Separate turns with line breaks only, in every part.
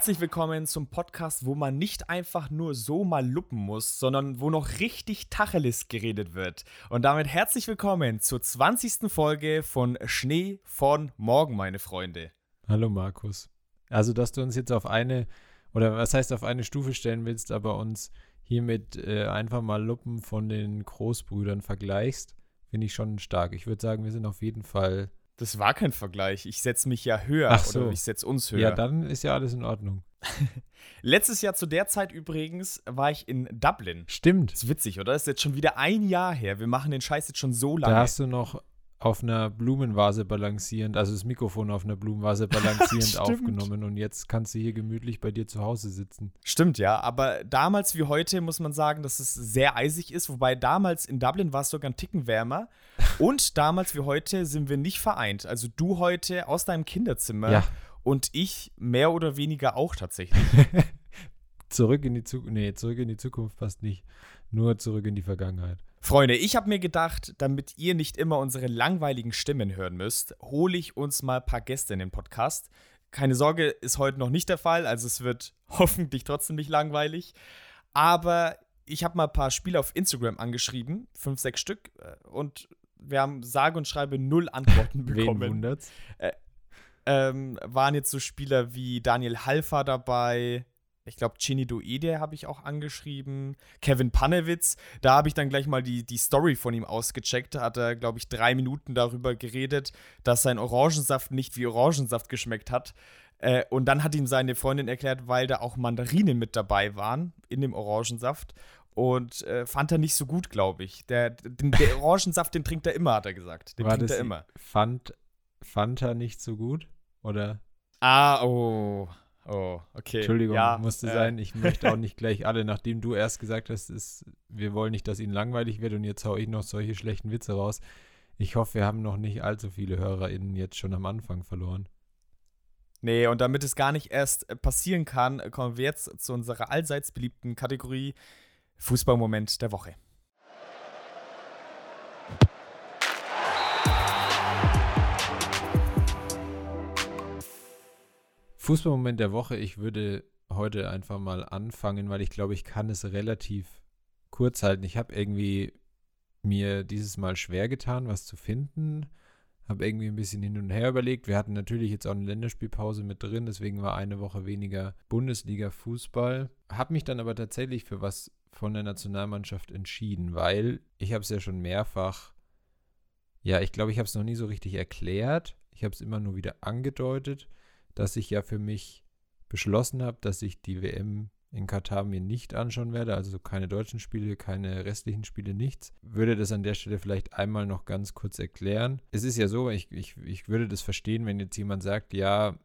Herzlich willkommen zum Podcast, wo man nicht einfach nur so mal luppen muss, sondern wo noch richtig Tacheles geredet wird. Und damit herzlich willkommen zur 20. Folge von Schnee von Morgen, meine Freunde.
Hallo Markus. Also, dass du uns jetzt auf eine, oder was heißt auf eine Stufe stellen willst, aber uns hiermit äh, einfach mal Luppen von den Großbrüdern vergleichst, finde ich schon stark. Ich würde sagen, wir sind auf jeden Fall
das war kein Vergleich. Ich setze mich ja höher
Ach so.
oder ich setze uns höher.
Ja, dann ist ja alles in Ordnung.
Letztes Jahr zu der Zeit übrigens war ich in Dublin.
Stimmt.
Das ist witzig, oder? Das ist jetzt schon wieder ein Jahr her. Wir machen den Scheiß jetzt schon so lange.
Da hast du noch auf einer Blumenvase balancierend, also das Mikrofon auf einer Blumenvase balancierend aufgenommen und jetzt kannst du hier gemütlich bei dir zu Hause sitzen.
Stimmt, ja, aber damals wie heute muss man sagen, dass es sehr eisig ist, wobei damals in Dublin war es sogar ein Ticken wärmer und damals wie heute sind wir nicht vereint. Also du heute aus deinem Kinderzimmer
Ja.
und ich mehr oder weniger auch tatsächlich.
zurück in die Zukunft, nee, zurück in die Zukunft passt nicht, nur zurück in die Vergangenheit.
Freunde, ich habe mir gedacht, damit ihr nicht immer unsere langweiligen Stimmen hören müsst, hole ich uns mal ein paar Gäste in den Podcast. Keine Sorge, ist heute noch nicht der Fall, also es wird hoffentlich trotzdem nicht langweilig. Aber ich habe mal ein paar Spieler auf Instagram angeschrieben, fünf, sechs Stück, äh, und wir haben sage und schreibe null Antworten
Wen
bekommen.
wundert's?
ähm, waren jetzt so Spieler wie Daniel Halfa dabei. Ich glaube, Chini Doede habe ich auch angeschrieben. Kevin Panewitz, da habe ich dann gleich mal die, die Story von ihm ausgecheckt. Da hat er, glaube ich, drei Minuten darüber geredet, dass sein Orangensaft nicht wie Orangensaft geschmeckt hat. Äh, und dann hat ihm seine Freundin erklärt, weil da auch Mandarinen mit dabei waren in dem Orangensaft. Und äh, fand er nicht so gut, glaube ich. Der, den, der Orangensaft, den trinkt er immer, hat er gesagt. Den
War
trinkt er immer.
Fand, Fanta nicht so gut? Oder?
Ah, oh. Oh, okay.
Entschuldigung,
ja,
musste
äh,
sein. Ich möchte auch nicht gleich alle, nachdem du erst gesagt hast, ist, wir wollen nicht, dass ihnen langweilig wird und jetzt hau ich noch solche schlechten Witze raus. Ich hoffe, wir haben noch nicht allzu viele HörerInnen jetzt schon am Anfang verloren.
Nee, und damit es gar nicht erst äh, passieren kann, kommen wir jetzt zu unserer allseits beliebten Kategorie Fußballmoment der Woche.
Fußballmoment der Woche, ich würde heute einfach mal anfangen, weil ich glaube, ich kann es relativ kurz halten. Ich habe irgendwie mir dieses Mal schwer getan, was zu finden. Habe irgendwie ein bisschen hin und her überlegt. Wir hatten natürlich jetzt auch eine Länderspielpause mit drin, deswegen war eine Woche weniger Bundesliga-Fußball. Habe mich dann aber tatsächlich für was von der Nationalmannschaft entschieden, weil ich habe es ja schon mehrfach, ja, ich glaube, ich habe es noch nie so richtig erklärt. Ich habe es immer nur wieder angedeutet dass ich ja für mich beschlossen habe, dass ich die WM in Katar mir nicht anschauen werde, also keine deutschen Spiele, keine restlichen Spiele, nichts. Würde das an der Stelle vielleicht einmal noch ganz kurz erklären. Es ist ja so, ich, ich, ich würde das verstehen, wenn jetzt jemand sagt, ja,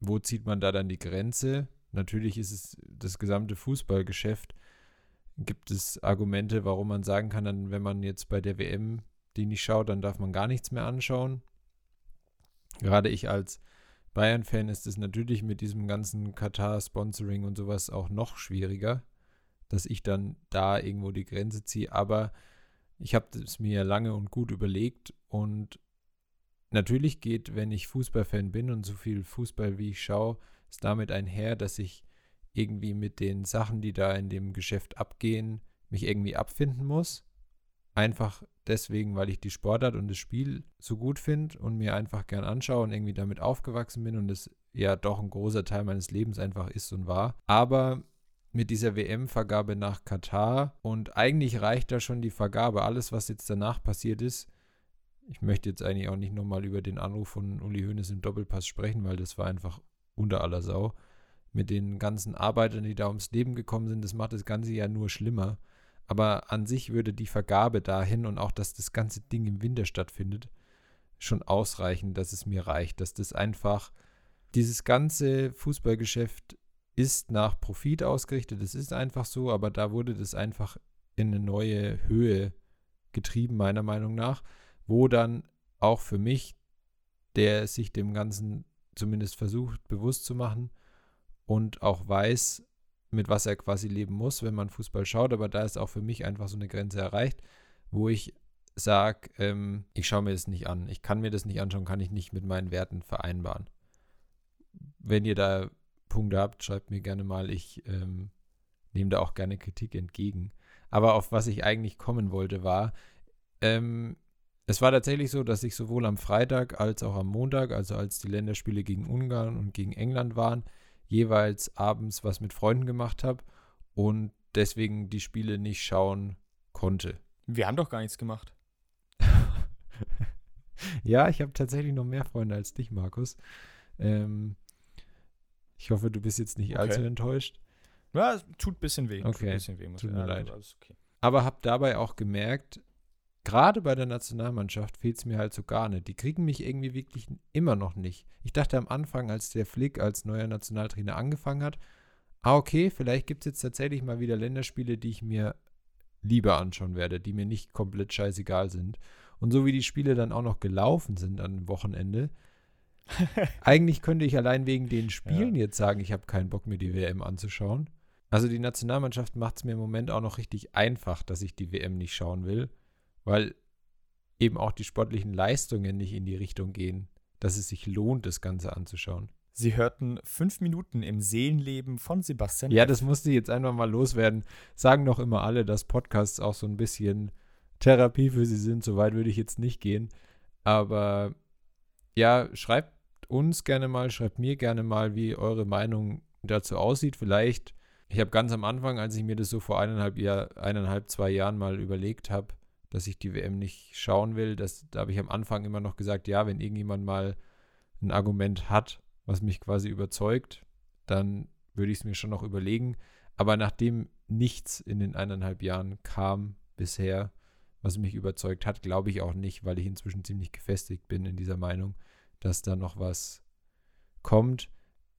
wo zieht man da dann die Grenze? Natürlich ist es das gesamte Fußballgeschäft. Gibt es Argumente, warum man sagen kann, dann, wenn man jetzt bei der WM die nicht schaut, dann darf man gar nichts mehr anschauen. Gerade ich als Bayern-Fan ist es natürlich mit diesem ganzen Katar-Sponsoring und sowas auch noch schwieriger, dass ich dann da irgendwo die Grenze ziehe. Aber ich habe es mir lange und gut überlegt und natürlich geht, wenn ich Fußballfan bin und so viel Fußball wie ich schaue, ist damit einher, dass ich irgendwie mit den Sachen, die da in dem Geschäft abgehen, mich irgendwie abfinden muss. Einfach deswegen, weil ich die Sportart und das Spiel so gut finde und mir einfach gern anschaue und irgendwie damit aufgewachsen bin und es ja doch ein großer Teil meines Lebens einfach ist und war. Aber mit dieser WM-Vergabe nach Katar und eigentlich reicht da schon die Vergabe. Alles, was jetzt danach passiert ist, ich möchte jetzt eigentlich auch nicht nochmal über den Anruf von Uli Hoeneß im Doppelpass sprechen, weil das war einfach unter aller Sau. Mit den ganzen Arbeitern, die da ums Leben gekommen sind, das macht das Ganze ja nur schlimmer. Aber an sich würde die Vergabe dahin und auch, dass das ganze Ding im Winter stattfindet, schon ausreichen, dass es mir reicht. Dass das einfach, dieses ganze Fußballgeschäft ist nach Profit ausgerichtet. Das ist einfach so, aber da wurde das einfach in eine neue Höhe getrieben, meiner Meinung nach, wo dann auch für mich, der sich dem Ganzen zumindest versucht, bewusst zu machen und auch weiß, mit was er quasi leben muss, wenn man Fußball schaut. Aber da ist auch für mich einfach so eine Grenze erreicht, wo ich sage, ähm, ich schaue mir das nicht an. Ich kann mir das nicht anschauen, kann ich nicht mit meinen Werten vereinbaren. Wenn ihr da Punkte habt, schreibt mir gerne mal. Ich ähm, nehme da auch gerne Kritik entgegen. Aber auf was ich eigentlich kommen wollte, war, ähm, es war tatsächlich so, dass ich sowohl am Freitag als auch am Montag, also als die Länderspiele gegen Ungarn und gegen England waren, jeweils abends was mit Freunden gemacht habe und deswegen die Spiele nicht schauen konnte.
Wir haben doch gar nichts gemacht.
ja, ich habe tatsächlich noch mehr Freunde als dich, Markus. Ähm, ich hoffe, du bist jetzt nicht okay. allzu enttäuscht.
Ja, es tut ein bisschen weh.
Okay.
Tut, bisschen weh,
tut mir leid. Also okay. Aber habe dabei auch gemerkt, gerade bei der Nationalmannschaft fehlt es mir halt so gar nicht. Die kriegen mich irgendwie wirklich immer noch nicht. Ich dachte am Anfang, als der Flick als neuer Nationaltrainer angefangen hat, ah, okay, vielleicht gibt es jetzt tatsächlich mal wieder Länderspiele, die ich mir lieber anschauen werde, die mir nicht komplett scheißegal sind. Und so wie die Spiele dann auch noch gelaufen sind am Wochenende, eigentlich könnte ich allein wegen den Spielen ja. jetzt sagen, ich habe keinen Bock mir die WM anzuschauen. Also die Nationalmannschaft macht es mir im Moment auch noch richtig einfach, dass ich die WM nicht schauen will, weil eben auch die sportlichen Leistungen nicht in die Richtung gehen, dass es sich lohnt, das Ganze anzuschauen.
Sie hörten fünf Minuten im Seelenleben von Sebastian.
Ja, das musste jetzt einfach mal loswerden. Sagen doch immer alle, dass Podcasts auch so ein bisschen Therapie für sie sind. So weit würde ich jetzt nicht gehen. Aber ja, schreibt uns gerne mal, schreibt mir gerne mal, wie eure Meinung dazu aussieht. Vielleicht, ich habe ganz am Anfang, als ich mir das so vor eineinhalb, Jahr, eineinhalb zwei Jahren mal überlegt habe, dass ich die WM nicht schauen will, das, da habe ich am Anfang immer noch gesagt, ja, wenn irgendjemand mal ein Argument hat, was mich quasi überzeugt, dann würde ich es mir schon noch überlegen. Aber nachdem nichts in den eineinhalb Jahren kam bisher, was mich überzeugt hat, glaube ich auch nicht, weil ich inzwischen ziemlich gefestigt bin in dieser Meinung, dass da noch was kommt.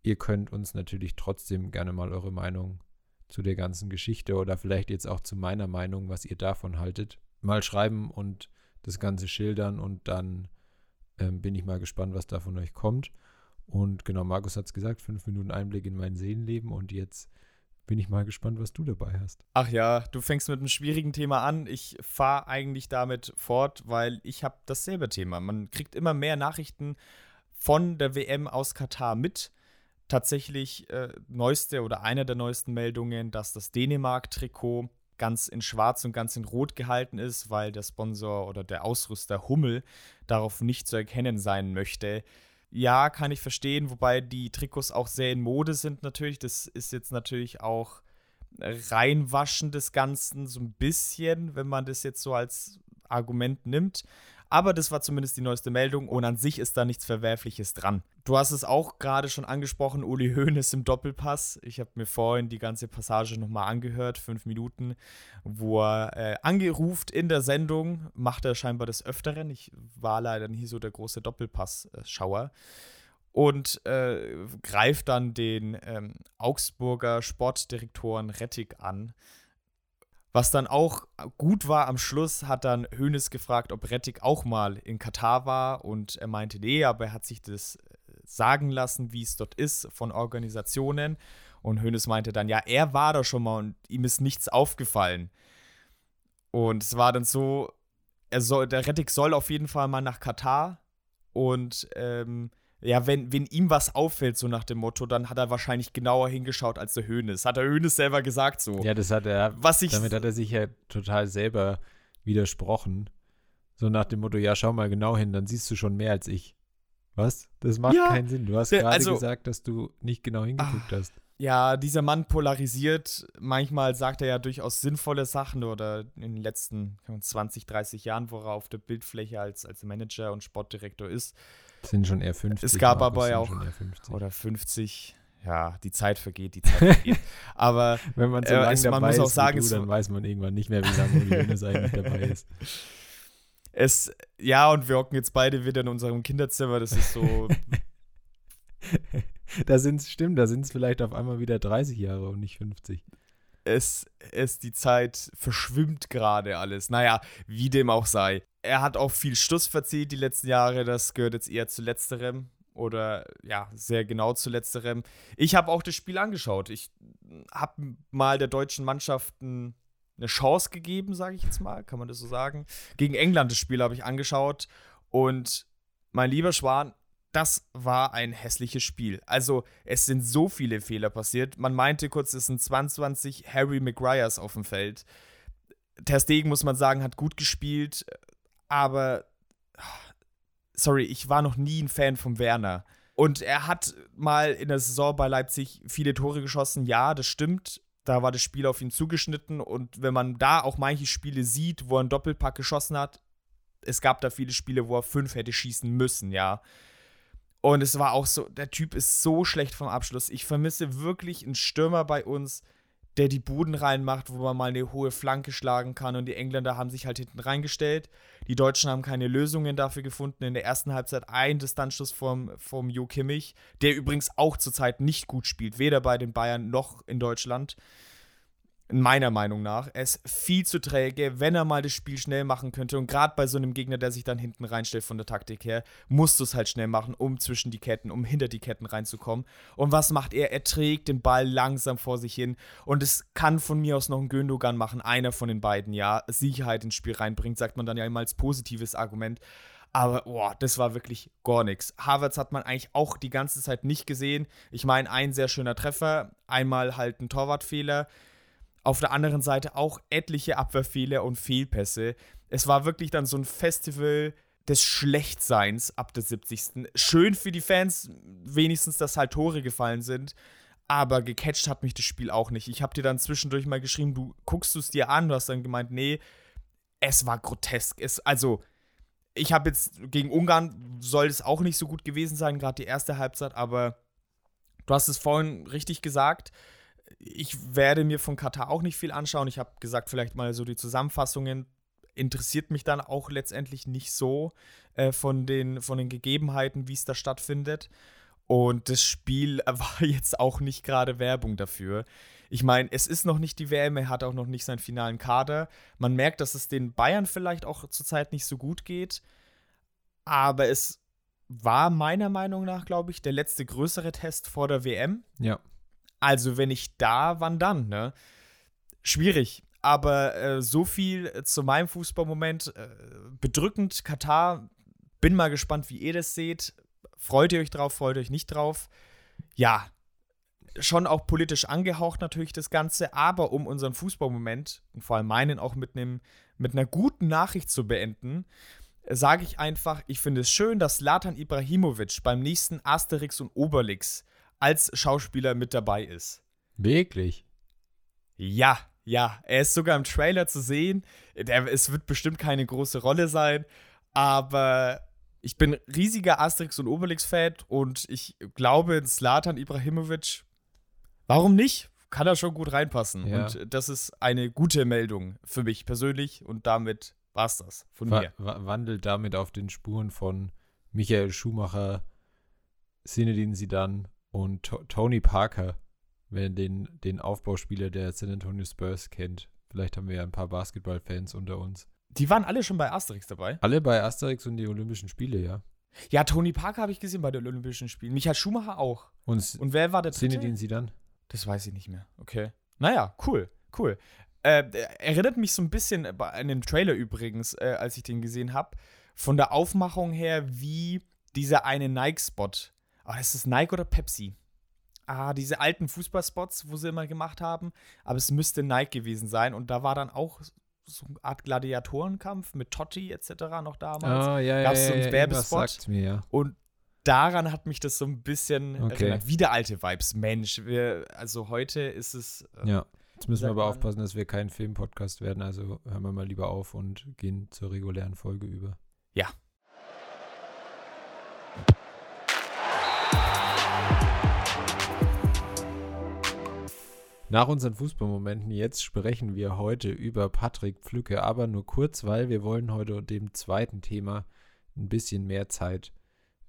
Ihr könnt uns natürlich trotzdem gerne mal eure Meinung zu der ganzen Geschichte oder vielleicht jetzt auch zu meiner Meinung, was ihr davon haltet, mal schreiben und das Ganze schildern und dann ähm, bin ich mal gespannt, was da von euch kommt. Und genau, Markus hat es gesagt, fünf Minuten Einblick in mein Seelenleben und jetzt bin ich mal gespannt, was du dabei hast.
Ach ja, du fängst mit einem schwierigen Thema an. Ich fahre eigentlich damit fort, weil ich habe dasselbe Thema. Man kriegt immer mehr Nachrichten von der WM aus Katar mit. Tatsächlich äh, neueste oder eine der neuesten Meldungen, dass das Dänemark-Trikot ganz in Schwarz und ganz in Rot gehalten ist, weil der Sponsor oder der Ausrüster Hummel darauf nicht zu erkennen sein möchte ja, kann ich verstehen, wobei die Trikots auch sehr in Mode sind natürlich. Das ist jetzt natürlich auch reinwaschen des Ganzen so ein bisschen, wenn man das jetzt so als Argument nimmt. Aber das war zumindest die neueste Meldung und an sich ist da nichts Verwerfliches dran. Du hast es auch gerade schon angesprochen, Uli Hoeneß im Doppelpass. Ich habe mir vorhin die ganze Passage nochmal angehört, fünf Minuten, wo er äh, angeruft in der Sendung, macht er scheinbar des Öfteren. Ich war leider nie so der große Doppelpass-Schauer. Und äh, greift dann den ähm, Augsburger Sportdirektoren Rettig an was dann auch gut war am Schluss, hat dann Hoeneß gefragt, ob Rettig auch mal in Katar war. Und er meinte, nee, aber er hat sich das äh, sagen lassen, wie es dort ist von Organisationen. Und Hoeneß meinte dann, ja, er war da schon mal und ihm ist nichts aufgefallen. Und es war dann so, er soll, der Rettig soll auf jeden Fall mal nach Katar. Und ähm, ja, wenn, wenn ihm was auffällt, so nach dem Motto, dann hat er wahrscheinlich genauer hingeschaut als der Hönes. Hat der Hönes selber gesagt so.
Ja, das hat er. Was ich, damit hat er sich ja total selber widersprochen. So nach dem Motto, ja, schau mal genau hin, dann siehst du schon mehr als ich. Was? Das macht ja, keinen Sinn. Du hast gerade also, gesagt, dass du nicht genau hingeguckt ach, hast.
Ja, dieser Mann polarisiert. Manchmal sagt er ja durchaus sinnvolle Sachen oder in den letzten 20, 30 Jahren, wo er auf der Bildfläche als, als Manager und Sportdirektor ist,
sind schon eher 50.
Es gab aber ja auch, oder 50, ja, die Zeit vergeht, die Zeit vergeht. aber
wenn man so äh, lange dabei man muss auch ist sagen, du, dann weiß man irgendwann nicht mehr, wie lange Uli eigentlich dabei ist.
Es, ja, und wir hocken jetzt beide wieder in unserem Kinderzimmer, das ist so.
da sind es, stimmt, da sind es vielleicht auf einmal wieder 30 Jahre und nicht 50
es, es die Zeit verschwimmt gerade alles. Naja, wie dem auch sei. Er hat auch viel Stuss verzieht die letzten Jahre, das gehört jetzt eher zu letzterem. Oder ja, sehr genau zu letzterem. Ich habe auch das Spiel angeschaut. Ich habe mal der deutschen Mannschaft eine Chance gegeben, sage ich jetzt mal, kann man das so sagen. Gegen England das Spiel habe ich angeschaut. Und mein lieber Schwan, das war ein hässliches Spiel. Also, es sind so viele Fehler passiert. Man meinte kurz, es sind 22 Harry Maguires auf dem Feld. Ter Stegen, muss man sagen, hat gut gespielt, aber sorry, ich war noch nie ein Fan von Werner. Und er hat mal in der Saison bei Leipzig viele Tore geschossen. Ja, das stimmt. Da war das Spiel auf ihn zugeschnitten. Und wenn man da auch manche Spiele sieht, wo er einen Doppelpack geschossen hat, es gab da viele Spiele, wo er fünf hätte schießen müssen, ja. Und es war auch so, der Typ ist so schlecht vom Abschluss. Ich vermisse wirklich einen Stürmer bei uns, der die Buden reinmacht, wo man mal eine hohe Flanke schlagen kann. Und die Engländer haben sich halt hinten reingestellt. Die Deutschen haben keine Lösungen dafür gefunden. In der ersten Halbzeit ein Distanzschuss vom, vom Jo Kimmich, der übrigens auch zurzeit nicht gut spielt, weder bei den Bayern noch in Deutschland meiner Meinung nach. Er ist viel zu träge, wenn er mal das Spiel schnell machen könnte. Und gerade bei so einem Gegner, der sich dann hinten reinstellt von der Taktik her, musst du es halt schnell machen, um zwischen die Ketten, um hinter die Ketten reinzukommen. Und was macht er? Er trägt den Ball langsam vor sich hin. Und es kann von mir aus noch ein Gündogan machen, einer von den beiden, ja, Sicherheit ins Spiel reinbringt, sagt man dann ja immer als positives Argument. Aber boah, das war wirklich gar nichts. Harvards hat man eigentlich auch die ganze Zeit nicht gesehen. Ich meine, ein sehr schöner Treffer, einmal halt ein Torwartfehler auf der anderen Seite auch etliche Abwehrfehler und Fehlpässe. Es war wirklich dann so ein Festival des Schlechtseins ab der 70. Schön für die Fans, wenigstens, dass halt Tore gefallen sind. Aber gecatcht hat mich das Spiel auch nicht. Ich habe dir dann zwischendurch mal geschrieben, du guckst es dir an, du hast dann gemeint, nee, es war grotesk. Es, also, ich habe jetzt gegen Ungarn soll es auch nicht so gut gewesen sein, gerade die erste Halbzeit, aber du hast es vorhin richtig gesagt ich werde mir von Katar auch nicht viel anschauen. Ich habe gesagt, vielleicht mal so die Zusammenfassungen interessiert mich dann auch letztendlich nicht so äh, von, den, von den Gegebenheiten, wie es da stattfindet. Und das Spiel war jetzt auch nicht gerade Werbung dafür. Ich meine, es ist noch nicht die WM, er hat auch noch nicht seinen finalen Kader. Man merkt, dass es den Bayern vielleicht auch zurzeit nicht so gut geht. Aber es war meiner Meinung nach, glaube ich, der letzte größere Test vor der WM.
Ja.
Also, wenn nicht da, wann dann, ne? Schwierig. Aber äh, so viel zu meinem Fußballmoment. Äh, bedrückend, Katar. Bin mal gespannt, wie ihr das seht. Freut ihr euch drauf, freut ihr euch nicht drauf? Ja, schon auch politisch angehaucht natürlich das Ganze, aber um unseren Fußballmoment und vor allem meinen auch mit, einem, mit einer guten Nachricht zu beenden, sage ich einfach, ich finde es schön, dass Latan Ibrahimovic beim nächsten Asterix und Obelix als Schauspieler mit dabei ist.
Wirklich?
Ja, ja. Er ist sogar im Trailer zu sehen. Der, es wird bestimmt keine große Rolle sein, aber ich bin riesiger Asterix und Obelix-Fan und ich glaube, Slatan Ibrahimovic, warum nicht? Kann er schon gut reinpassen. Ja. Und das ist eine gute Meldung für mich persönlich und damit war es das von Wa mir.
Wandelt damit auf den Spuren von Michael Schumacher, Sinedin Sidan und to Tony Parker, wer den, den Aufbauspieler der San Antonio Spurs kennt. Vielleicht haben wir ja ein paar Basketballfans unter uns.
Die waren alle schon bei Asterix dabei?
Alle bei Asterix und die Olympischen Spiele, ja.
Ja, Tony Parker habe ich gesehen bei den Olympischen Spielen. Michael Schumacher auch.
Und,
und wer war der
dritte? Zinedine sie dann?
Das weiß ich nicht mehr. Okay. Naja, cool, cool. Äh, erinnert mich so ein bisschen an den Trailer übrigens, äh, als ich den gesehen habe, von der Aufmachung her wie dieser eine Nike-Spot oh, ist das Nike oder Pepsi? Ah, diese alten Fußballspots, wo sie immer gemacht haben. Aber es müsste Nike gewesen sein. Und da war dann auch so eine Art Gladiatorenkampf mit Totti etc. noch damals.
Oh, ja, Gab es so einen ja, Werbespot. Mir, ja.
Und daran hat mich das so ein bisschen okay. erinnert. Wieder alte Vibes. Mensch, wir, also heute ist es.
Äh, ja. Jetzt müssen wir aber aufpassen, dass wir kein Filmpodcast werden. Also hören wir mal lieber auf und gehen zur regulären Folge über.
Ja,
Nach unseren Fußballmomenten jetzt sprechen wir heute über Patrick Pflücke, aber nur kurz, weil wir wollen heute dem zweiten Thema ein bisschen mehr Zeit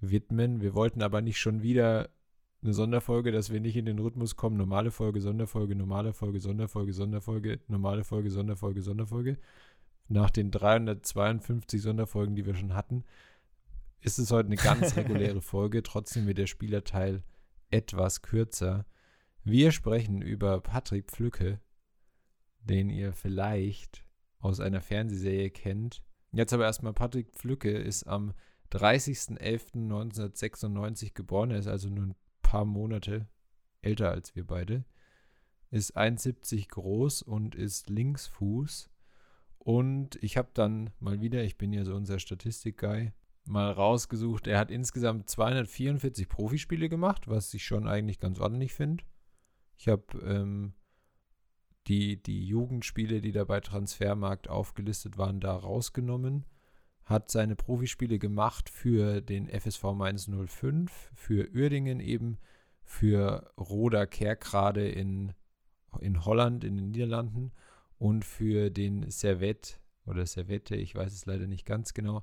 widmen. Wir wollten aber nicht schon wieder eine Sonderfolge, dass wir nicht in den Rhythmus kommen. Normale Folge, Sonderfolge, normale Folge, Sonderfolge, Sonderfolge, normale Folge, Sonderfolge, Sonderfolge. Nach den 352 Sonderfolgen, die wir schon hatten, ist es heute eine ganz reguläre Folge. Trotzdem wird der Spielerteil etwas kürzer. Wir sprechen über Patrick Pflücke, den ihr vielleicht aus einer Fernsehserie kennt. Jetzt aber erstmal, Patrick Pflücke ist am 30.11.1996 geboren. Er ist also nur ein paar Monate älter als wir beide. Ist 1,70 groß und ist Linksfuß. Und ich habe dann mal wieder, ich bin ja so unser Statistik-Guy, mal rausgesucht. Er hat insgesamt 244 Profispiele gemacht, was ich schon eigentlich ganz ordentlich finde. Ich habe ähm, die, die Jugendspiele, die da bei Transfermarkt aufgelistet waren, da rausgenommen. Hat seine Profispiele gemacht für den FSV Mainz 05, für Uerdingen eben, für Roda Kerkrade in, in Holland, in den Niederlanden und für den Servette oder Servette, ich weiß es leider nicht ganz genau,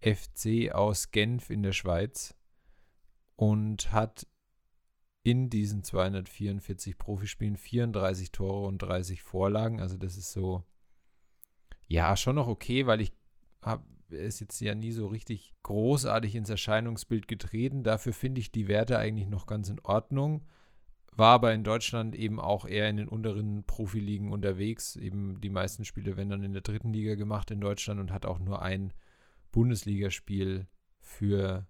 FC aus Genf in der Schweiz und hat in diesen 244 Profispielen 34 Tore und 30 Vorlagen. Also das ist so, ja, schon noch okay, weil ich habe es jetzt ja nie so richtig großartig ins Erscheinungsbild getreten. Dafür finde ich die Werte eigentlich noch ganz in Ordnung. War aber in Deutschland eben auch eher in den unteren Profiligen unterwegs. Eben die meisten Spiele werden dann in der dritten Liga gemacht in Deutschland und hat auch nur ein Bundesligaspiel für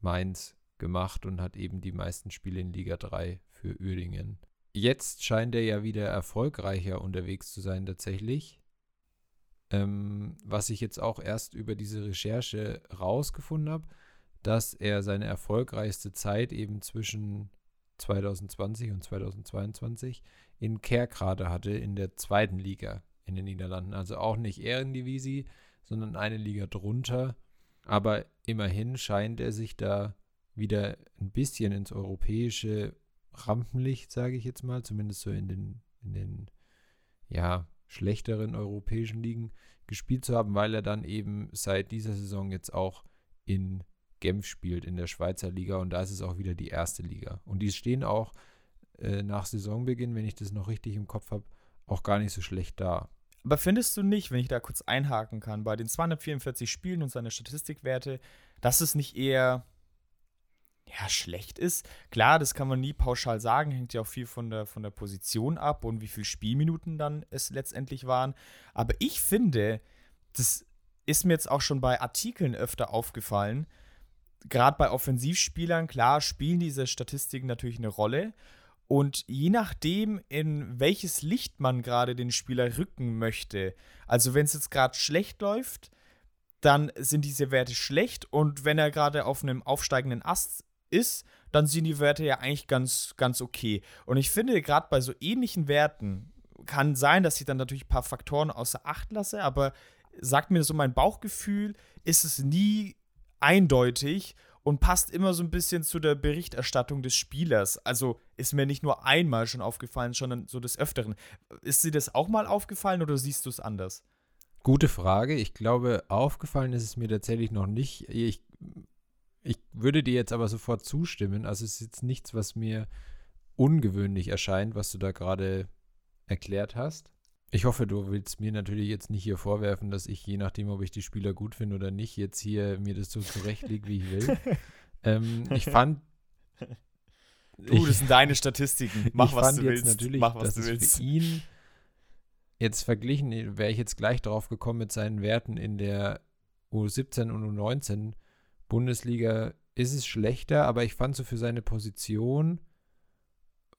Mainz gemacht und hat eben die meisten Spiele in Liga 3 für Uerdingen. Jetzt scheint er ja wieder erfolgreicher unterwegs zu sein tatsächlich. Ähm, was ich jetzt auch erst über diese Recherche rausgefunden habe, dass er seine erfolgreichste Zeit eben zwischen 2020 und 2022 in Kerkrade hatte, in der zweiten Liga in den Niederlanden. Also auch nicht Ehrendivisie, sondern eine Liga drunter. Aber immerhin scheint er sich da wieder ein bisschen ins europäische Rampenlicht, sage ich jetzt mal, zumindest so in den, in den ja, schlechteren europäischen Ligen gespielt zu haben, weil er dann eben seit dieser Saison jetzt auch in Genf spielt, in der Schweizer Liga und da ist es auch wieder die erste Liga. Und die stehen auch äh, nach Saisonbeginn, wenn ich das noch richtig im Kopf habe, auch gar nicht so schlecht da.
Aber findest du nicht, wenn ich da kurz einhaken kann, bei den 244 Spielen und seine Statistikwerte, dass es nicht eher ja, schlecht ist. Klar, das kann man nie pauschal sagen, hängt ja auch viel von der, von der Position ab und wie viele Spielminuten dann es letztendlich waren. Aber ich finde, das ist mir jetzt auch schon bei Artikeln öfter aufgefallen. Gerade bei Offensivspielern, klar, spielen diese Statistiken natürlich eine Rolle. Und je nachdem, in welches Licht man gerade den Spieler rücken möchte, also wenn es jetzt gerade schlecht läuft, dann sind diese Werte schlecht. Und wenn er gerade auf einem aufsteigenden Ast ist, dann sind die Werte ja eigentlich ganz, ganz okay. Und ich finde, gerade bei so ähnlichen Werten kann sein, dass ich dann natürlich ein paar Faktoren außer Acht lasse, aber sagt mir so mein Bauchgefühl, ist es nie eindeutig und passt immer so ein bisschen zu der Berichterstattung des Spielers. Also ist mir nicht nur einmal schon aufgefallen, sondern so des Öfteren. Ist dir das auch mal aufgefallen oder siehst du es anders?
Gute Frage. Ich glaube, aufgefallen ist es mir tatsächlich noch nicht. Ich ich würde dir jetzt aber sofort zustimmen. Also es ist jetzt nichts, was mir ungewöhnlich erscheint, was du da gerade erklärt hast. Ich hoffe, du willst mir natürlich jetzt nicht hier vorwerfen, dass ich, je nachdem, ob ich die Spieler gut finde oder nicht, jetzt hier mir das so zurechtlege, wie ich will. ähm, ich fand.
Du, ich, das sind deine Statistiken. Mach, was du willst.
Natürlich,
Mach,
was du willst. Für ihn jetzt verglichen, wäre ich jetzt gleich drauf gekommen mit seinen Werten in der U17 und U19 Bundesliga ist es schlechter, aber ich fand so für seine Position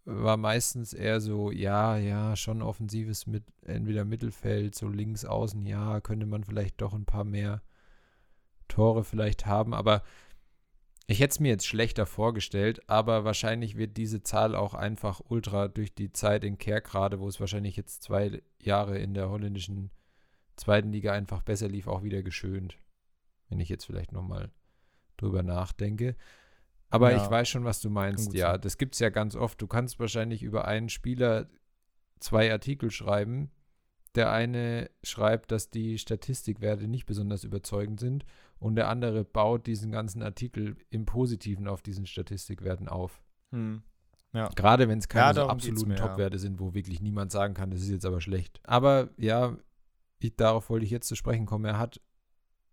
war meistens eher so, ja, ja, schon offensives mit entweder Mittelfeld, so links außen, ja, könnte man vielleicht doch ein paar mehr Tore vielleicht haben, aber ich hätte es mir jetzt schlechter vorgestellt, aber wahrscheinlich wird diese Zahl auch einfach ultra durch die Zeit in Kerkrade, wo es wahrscheinlich jetzt zwei Jahre in der holländischen zweiten Liga einfach besser lief, auch wieder geschönt. Wenn ich jetzt vielleicht nochmal drüber nachdenke. Aber ja. ich weiß schon, was du meinst. Ja, sein. das gibt es ja ganz oft. Du kannst wahrscheinlich über einen Spieler zwei Artikel schreiben. Der eine schreibt, dass die Statistikwerte nicht besonders überzeugend sind und der andere baut diesen ganzen Artikel im Positiven auf diesen Statistikwerten auf. Hm. Ja. Gerade wenn es keine ja, so absoluten Topwerte sind, wo wirklich niemand sagen kann, das ist jetzt aber schlecht. Aber ja, ich, darauf wollte ich jetzt zu sprechen kommen. Er hat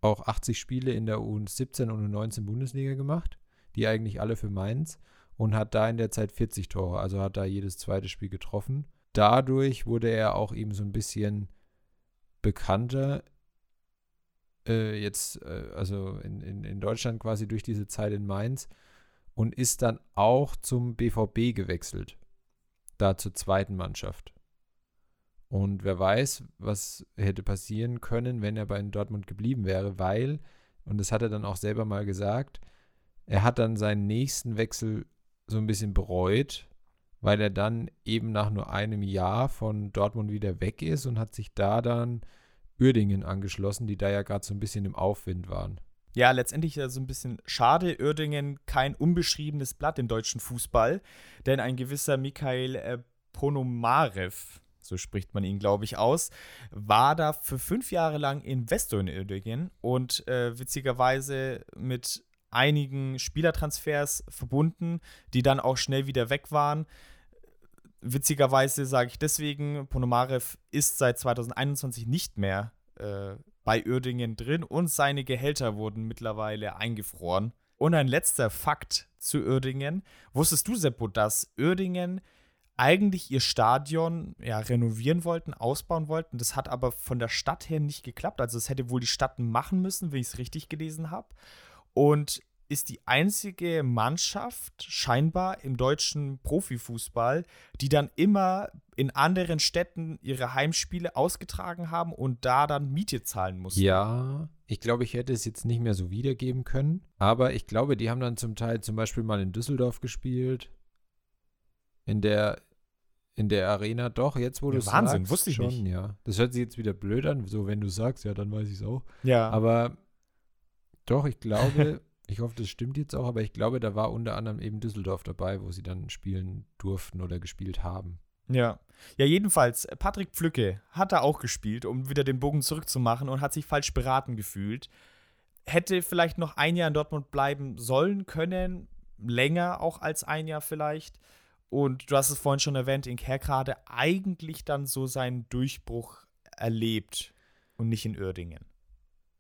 auch 80 Spiele in der U17 und U19 Bundesliga gemacht, die eigentlich alle für Mainz und hat da in der Zeit 40 Tore, also hat da jedes zweite Spiel getroffen. Dadurch wurde er auch eben so ein bisschen bekannter äh, jetzt, äh, also in, in, in Deutschland quasi durch diese Zeit in Mainz und ist dann auch zum BVB gewechselt. Da zur zweiten Mannschaft. Und wer weiß, was hätte passieren können, wenn er bei Dortmund geblieben wäre, weil, und das hat er dann auch selber mal gesagt, er hat dann seinen nächsten Wechsel so ein bisschen bereut, weil er dann eben nach nur einem Jahr von Dortmund wieder weg ist und hat sich da dann Uerdingen angeschlossen, die da ja gerade so ein bisschen im Aufwind waren.
Ja, letztendlich so ein bisschen schade. Uerdingen kein unbeschriebenes Blatt im deutschen Fußball, denn ein gewisser Mikhail äh, Ponomarev, so spricht man ihn, glaube ich, aus, war da für fünf Jahre lang Investor in Uerdingen und äh, witzigerweise mit einigen Spielertransfers verbunden, die dann auch schnell wieder weg waren. Witzigerweise sage ich deswegen, Ponomarev ist seit 2021 nicht mehr äh, bei Uerdingen drin und seine Gehälter wurden mittlerweile eingefroren. Und ein letzter Fakt zu Uerdingen. Wusstest du, Seppo, dass Uerdingen eigentlich ihr Stadion ja, renovieren wollten, ausbauen wollten. Das hat aber von der Stadt her nicht geklappt. Also es hätte wohl die Stadt machen müssen, wenn ich es richtig gelesen habe und ist die einzige Mannschaft scheinbar im deutschen Profifußball, die dann immer in anderen Städten ihre Heimspiele ausgetragen haben und da dann Miete zahlen mussten.
Ja, ich glaube, ich hätte es jetzt nicht mehr so wiedergeben können, aber ich glaube, die haben dann zum Teil zum Beispiel mal in Düsseldorf gespielt. In der, in der Arena, doch, jetzt wo ja, du
Wahnsinn, sagst, wusste ich
schon,
nicht.
ja. Das hört sich jetzt wieder blöd an, so wenn du sagst, ja, dann weiß ich es auch.
Ja.
Aber doch, ich glaube, ich hoffe, das stimmt jetzt auch, aber ich glaube, da war unter anderem eben Düsseldorf dabei, wo sie dann spielen durften oder gespielt haben.
Ja. Ja, jedenfalls, Patrick Pflücke hat da auch gespielt, um wieder den Bogen zurückzumachen und hat sich falsch beraten gefühlt. Hätte vielleicht noch ein Jahr in Dortmund bleiben sollen können, länger auch als ein Jahr vielleicht. Und du hast es vorhin schon erwähnt, in Kerkrade eigentlich dann so seinen Durchbruch erlebt und nicht in Uerdingen.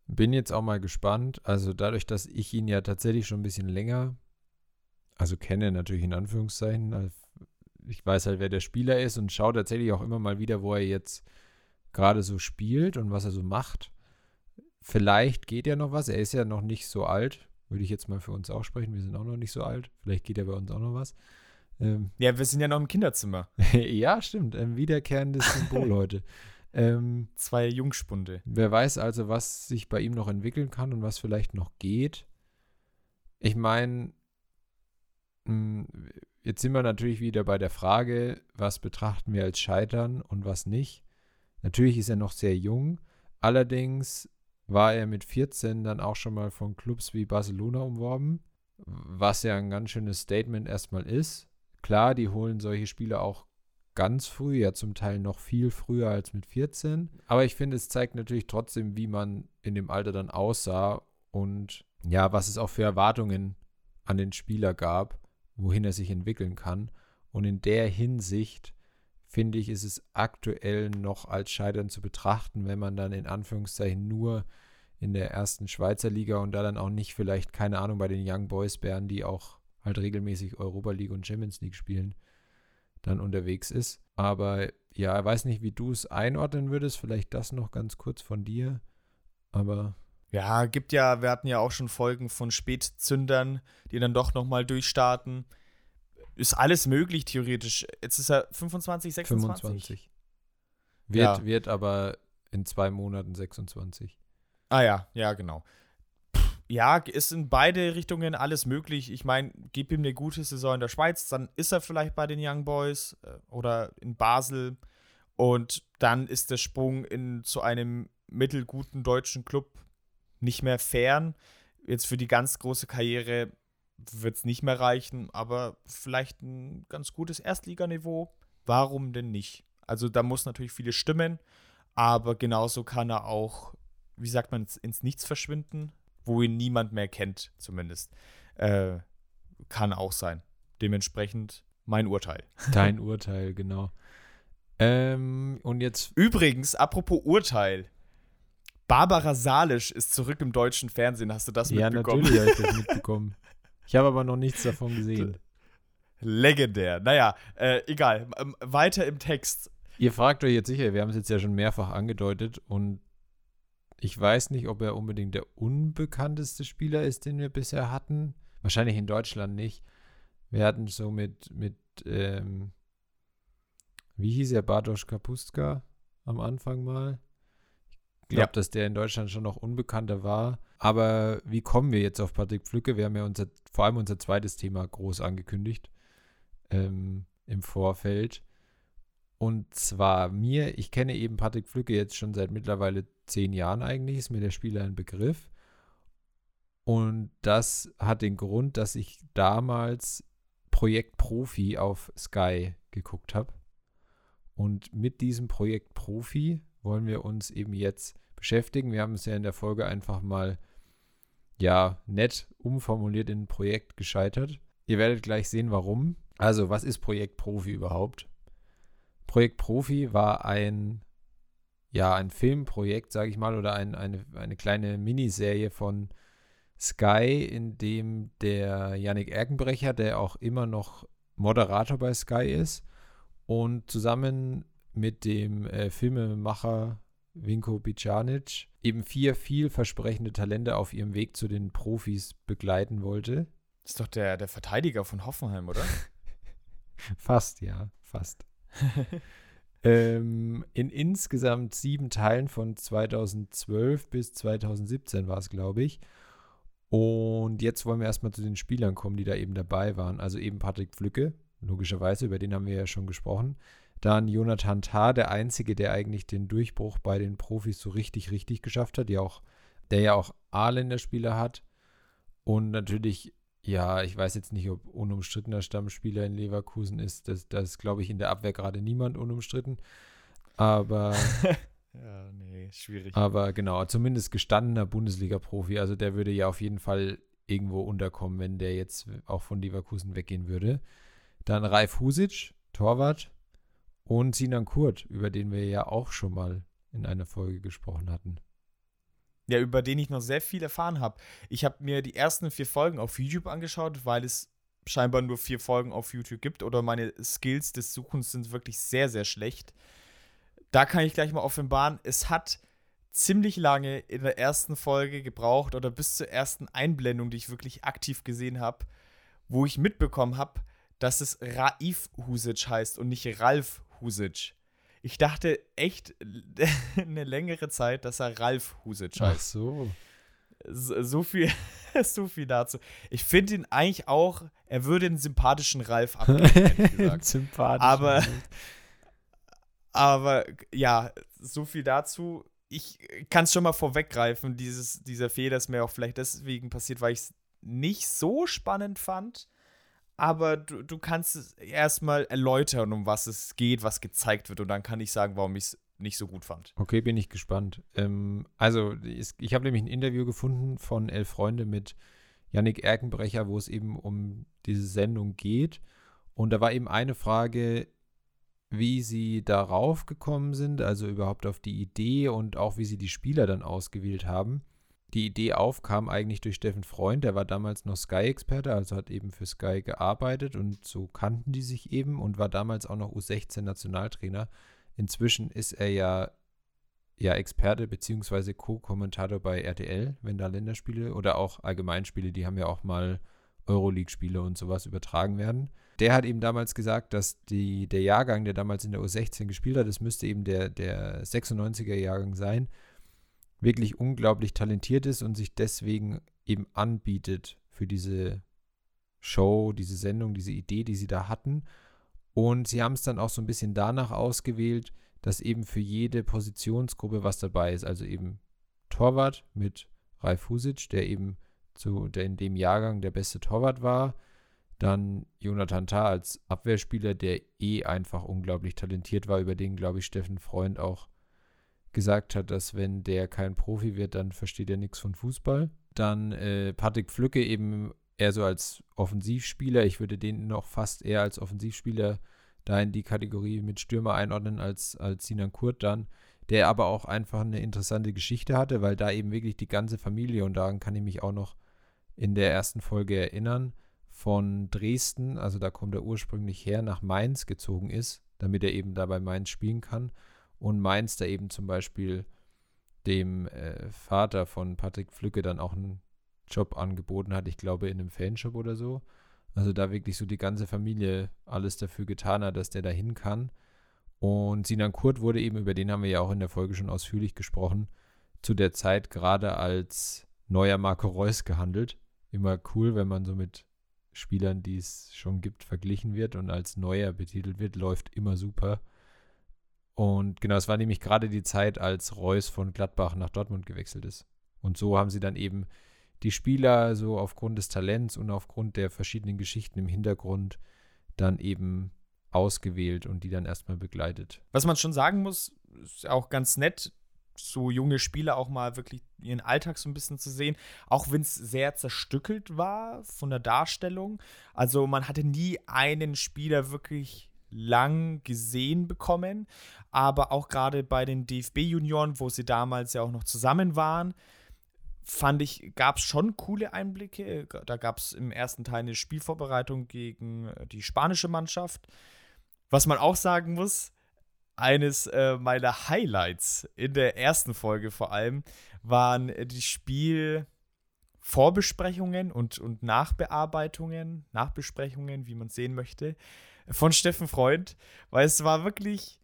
Bin jetzt auch mal gespannt. Also dadurch, dass ich ihn ja tatsächlich schon ein bisschen länger, also kenne natürlich in Anführungszeichen, ich weiß halt, wer der Spieler ist und schaue tatsächlich auch immer mal wieder, wo er jetzt gerade so spielt und was er so macht. Vielleicht geht ja noch was. Er ist ja noch nicht so alt. Würde ich jetzt mal für uns auch sprechen. Wir sind auch noch nicht so alt. Vielleicht geht ja bei uns auch noch was.
Ähm, ja, wir sind ja noch im Kinderzimmer.
ja, stimmt. Ein wiederkehrendes Symbol heute.
Ähm, Zwei Jungspunde.
Wer weiß also, was sich bei ihm noch entwickeln kann und was vielleicht noch geht. Ich meine, hm, jetzt sind wir natürlich wieder bei der Frage, was betrachten wir als Scheitern und was nicht. Natürlich ist er noch sehr jung, allerdings war er mit 14 dann auch schon mal von Clubs wie Barcelona umworben, was ja ein ganz schönes Statement erstmal ist. Klar, die holen solche Spiele auch ganz früh, ja zum Teil noch viel früher als mit 14. Aber ich finde, es zeigt natürlich trotzdem, wie man in dem Alter dann aussah und ja, was es auch für Erwartungen an den Spieler gab, wohin er sich entwickeln kann. Und in der Hinsicht finde ich, ist es aktuell noch als Scheitern zu betrachten, wenn man dann in Anführungszeichen nur in der ersten Schweizer Liga und da dann auch nicht vielleicht, keine Ahnung, bei den Young Boys Bären, die auch halt regelmäßig Europa League und Champions League spielen, dann unterwegs ist. Aber ja, ich weiß nicht, wie du es einordnen würdest. Vielleicht das noch ganz kurz von dir. Aber.
Ja, gibt ja, wir hatten ja auch schon Folgen von Spätzündern, die dann doch nochmal durchstarten. Ist alles möglich, theoretisch. Jetzt ist er 25, 26. 25.
Wird, ja. wird aber in zwei Monaten 26.
Ah ja, ja, genau ja, ist in beide Richtungen alles möglich. Ich meine, gib ihm eine gute Saison in der Schweiz, dann ist er vielleicht bei den Young Boys äh, oder in Basel und dann ist der Sprung in, zu einem mittelguten deutschen Club nicht mehr fern. Jetzt für die ganz große Karriere wird es nicht mehr reichen, aber vielleicht ein ganz gutes Erstliganiveau. Warum denn nicht? Also da muss natürlich viele stimmen, aber genauso kann er auch, wie sagt man, ins Nichts verschwinden wo ihn niemand mehr kennt, zumindest. Äh, kann auch sein. Dementsprechend mein Urteil.
Dein Urteil, genau. Ähm, und jetzt.
Übrigens, apropos Urteil. Barbara Salisch ist zurück im deutschen Fernsehen. Hast du das mitbekommen?
Ja, natürlich habe ich das mitbekommen. Ich habe aber noch nichts davon gesehen.
Legendär. Naja, äh, egal. Ähm, weiter im Text.
Ihr fragt euch jetzt sicher, wir haben es jetzt ja schon mehrfach angedeutet und Ich weiß nicht, ob er unbedingt der unbekannteste Spieler ist, den wir bisher hatten. Wahrscheinlich in Deutschland nicht. Wir hatten so mit, mit ähm, wie hieß er, Bartosz Kapustka am Anfang mal. Ich glaube, ja. dass der in Deutschland schon noch unbekannter war. Aber wie kommen wir jetzt auf Patrick Pflücke? Wir haben ja unser, vor allem unser zweites Thema groß angekündigt ähm, im Vorfeld. Und zwar mir, ich kenne eben Patrick Pflücke jetzt schon seit mittlerweile zehn Jahren eigentlich, ist mir der Spieler ein Begriff. Und das hat den Grund, dass ich damals Projekt Profi auf Sky geguckt habe. Und mit diesem Projekt Profi wollen wir uns eben jetzt beschäftigen. Wir haben es ja in der Folge einfach mal, ja, nett umformuliert in ein Projekt gescheitert. Ihr werdet gleich sehen, warum. Also, was ist Projekt Profi überhaupt? Projekt Profi war ein, ja, ein Filmprojekt, sage ich mal, oder ein, eine, eine kleine Miniserie von Sky, in dem der Yannick Erkenbrecher, der auch immer noch Moderator bei Sky ist, und zusammen mit dem äh, Filmemacher Vinko Bicanic eben vier vielversprechende Talente auf ihrem Weg zu den Profis begleiten wollte.
Das ist doch der, der Verteidiger von Hoffenheim, oder?
fast, ja, fast. ähm, in insgesamt sieben Teilen von 2012 bis 2017 war es, glaube ich. Und jetzt wollen wir erstmal zu den Spielern kommen, die da eben dabei waren. Also eben Patrick Pflücke, logischerweise, über den haben wir ja schon gesprochen. Dann Jonathan Tah, der Einzige, der eigentlich den Durchbruch bei den Profis so richtig, richtig geschafft hat, der, auch, der ja auch A-Länderspieler hat. Und natürlich, ja, ich weiß jetzt nicht, ob unumstrittener Stammspieler in Leverkusen ist. Das, das ist, glaube ich, in der Abwehr gerade niemand unumstritten. Aber
Ja, nee, schwierig.
Aber genau, zumindest gestandener Bundesliga-Profi. Also der würde ja auf jeden Fall irgendwo unterkommen, wenn der jetzt auch von Leverkusen weggehen würde. Dann Ralf Husic, Torwart. Und Sinan Kurt, über den wir ja auch schon mal in einer Folge gesprochen hatten.
Ja, über den ich noch sehr viel erfahren habe. Ich habe mir die ersten vier Folgen auf YouTube angeschaut, weil es scheinbar nur vier Folgen auf YouTube gibt oder meine Skills des Suchens sind wirklich sehr, sehr schlecht da kann ich gleich mal offenbaren, es hat ziemlich lange in der ersten Folge gebraucht oder bis zur ersten Einblendung, die ich wirklich aktiv gesehen habe, wo ich mitbekommen habe, dass es Raif Husic heißt und nicht Ralf Husic. Ich dachte echt eine längere Zeit, dass er Ralf Husic heißt. Ach
so.
So, so viel, so viel dazu. Ich finde ihn eigentlich auch, er würde einen sympathischen Ralf abgeben, Sympathisch. Aber aber ja, so viel dazu. Ich kann es schon mal vorweggreifen. Dieses, dieser Fehler ist mir auch vielleicht deswegen passiert, weil ich es nicht so spannend fand. Aber du, du kannst erstmal erläutern, um was es geht, was gezeigt wird. Und dann kann ich sagen, warum ich es nicht so gut fand.
Okay, bin ich gespannt. Ähm, also, ich habe nämlich ein Interview gefunden von Elf Freunde mit Yannick Erkenbrecher, wo es eben um diese Sendung geht. Und da war eben eine Frage, wie sie darauf gekommen sind, also überhaupt auf die Idee und auch wie sie die Spieler dann ausgewählt haben. Die Idee aufkam eigentlich durch Steffen Freund, der war damals noch Sky-Experte, also hat eben für Sky gearbeitet und so kannten die sich eben und war damals auch noch U16-Nationaltrainer. Inzwischen ist er ja, ja Experte bzw. Co-Kommentator bei RTL, wenn da Länderspiele oder auch Allgemeinspiele, die haben ja auch mal Euroleague-Spiele und sowas übertragen werden der hat eben damals gesagt, dass die, der Jahrgang, der damals in der U16 gespielt hat, das müsste eben der, der 96er Jahrgang sein, wirklich unglaublich talentiert ist und sich deswegen eben anbietet für diese Show, diese Sendung, diese Idee, die sie da hatten. Und sie haben es dann auch so ein bisschen danach ausgewählt, dass eben für jede Positionsgruppe was dabei ist. Also eben Torwart mit Ralf Husic, der eben zu, der in dem Jahrgang der beste Torwart war. Dann Jonathan Tah als Abwehrspieler, der eh einfach unglaublich talentiert war, über den, glaube ich, Steffen Freund auch gesagt hat, dass wenn der kein Profi wird, dann versteht er nichts von Fußball. Dann äh, Patrick Pflücke eben eher so als Offensivspieler. Ich würde den noch fast eher als Offensivspieler da in die Kategorie mit Stürmer einordnen als, als Sinan Kurt dann, der aber auch einfach eine interessante Geschichte hatte, weil da eben wirklich die ganze Familie und daran kann ich mich auch noch in der ersten Folge erinnern, von Dresden, also da kommt er ursprünglich her, nach Mainz gezogen ist, damit er eben da bei Mainz spielen kann. Und Mainz da eben zum Beispiel dem äh, Vater von Patrick Flücke dann auch einen Job angeboten hat, ich glaube in einem Fanshop oder so. Also da wirklich so die ganze Familie alles dafür getan hat, dass der da hin kann. Und Sinan Kurt wurde eben, über den haben wir ja auch in der Folge schon ausführlich gesprochen, zu der Zeit gerade als neuer Marco Reus gehandelt. Immer cool, wenn man so mit Spielern, die es schon gibt, verglichen wird und als neuer betitelt wird, läuft immer super. Und genau, es war nämlich gerade die Zeit, als Reus von Gladbach nach Dortmund gewechselt ist. Und so haben sie dann eben die Spieler so aufgrund des Talents und aufgrund der verschiedenen Geschichten im Hintergrund dann eben ausgewählt und die dann erstmal begleitet.
Was man schon sagen muss, ist auch ganz nett, so junge Spieler auch mal wirklich ihren Alltag so ein bisschen zu sehen, auch wenn es sehr zerstückelt war von der Darstellung. Also man hatte nie einen Spieler wirklich lang gesehen bekommen, aber auch gerade bei den DFB-Junioren, wo sie damals ja auch noch zusammen waren, fand ich, gab es schon coole Einblicke. Da gab es im ersten Teil eine Spielvorbereitung gegen äh, die spanische Mannschaft. Was man auch sagen muss, eines äh, meiner Highlights in der ersten Folge vor allem waren die Spielvorbesprechungen und, und Nachbearbeitungen, Nachbesprechungen, wie man sehen möchte, von Steffen Freund, weil es war wirklich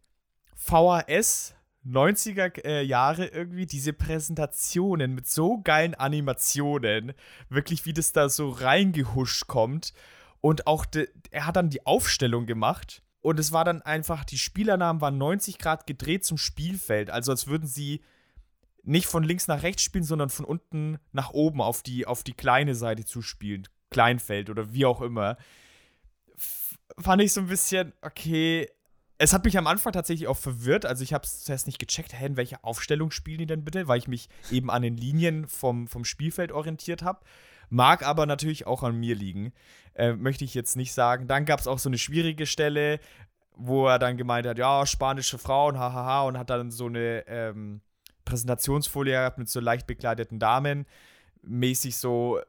VHS 90er äh, Jahre irgendwie diese Präsentationen mit so geilen Animationen, wirklich wie das da so reingehuscht kommt und auch er hat dann die Aufstellung gemacht und es war dann einfach, die Spielernamen waren 90 Grad gedreht zum Spielfeld. Also als würden sie nicht von links nach rechts spielen, sondern von unten nach oben auf die, auf die kleine Seite zuspielen. Kleinfeld oder wie auch immer. Fand ich so ein bisschen, okay. Es hat mich am Anfang tatsächlich auch verwirrt. Also ich habe es zuerst nicht gecheckt, hä, in welcher Aufstellung spielen die denn bitte, weil ich mich eben an den Linien vom, vom Spielfeld orientiert habe. Mag aber natürlich auch an mir liegen. Äh, möchte ich jetzt nicht sagen. Dann gab es auch so eine schwierige Stelle, wo er dann gemeint hat, ja, spanische Frauen, hahaha, und hat dann so eine ähm, Präsentationsfolie gehabt mit so leicht bekleideten Damen, mäßig so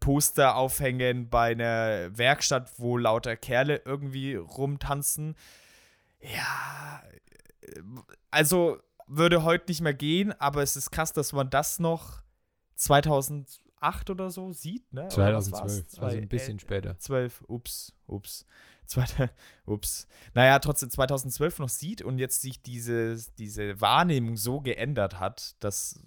Poster aufhängen bei einer Werkstatt, wo lauter Kerle irgendwie rumtanzen. Ja, äh, also würde heute nicht mehr gehen, aber es ist krass, dass man das noch 2000 2008 oder so sieht, ne?
2012, also ein bisschen äh, später.
12, ups, ups. Zweite, ups. Naja, trotzdem 2012 noch sieht und jetzt sich diese, diese Wahrnehmung so geändert hat, dass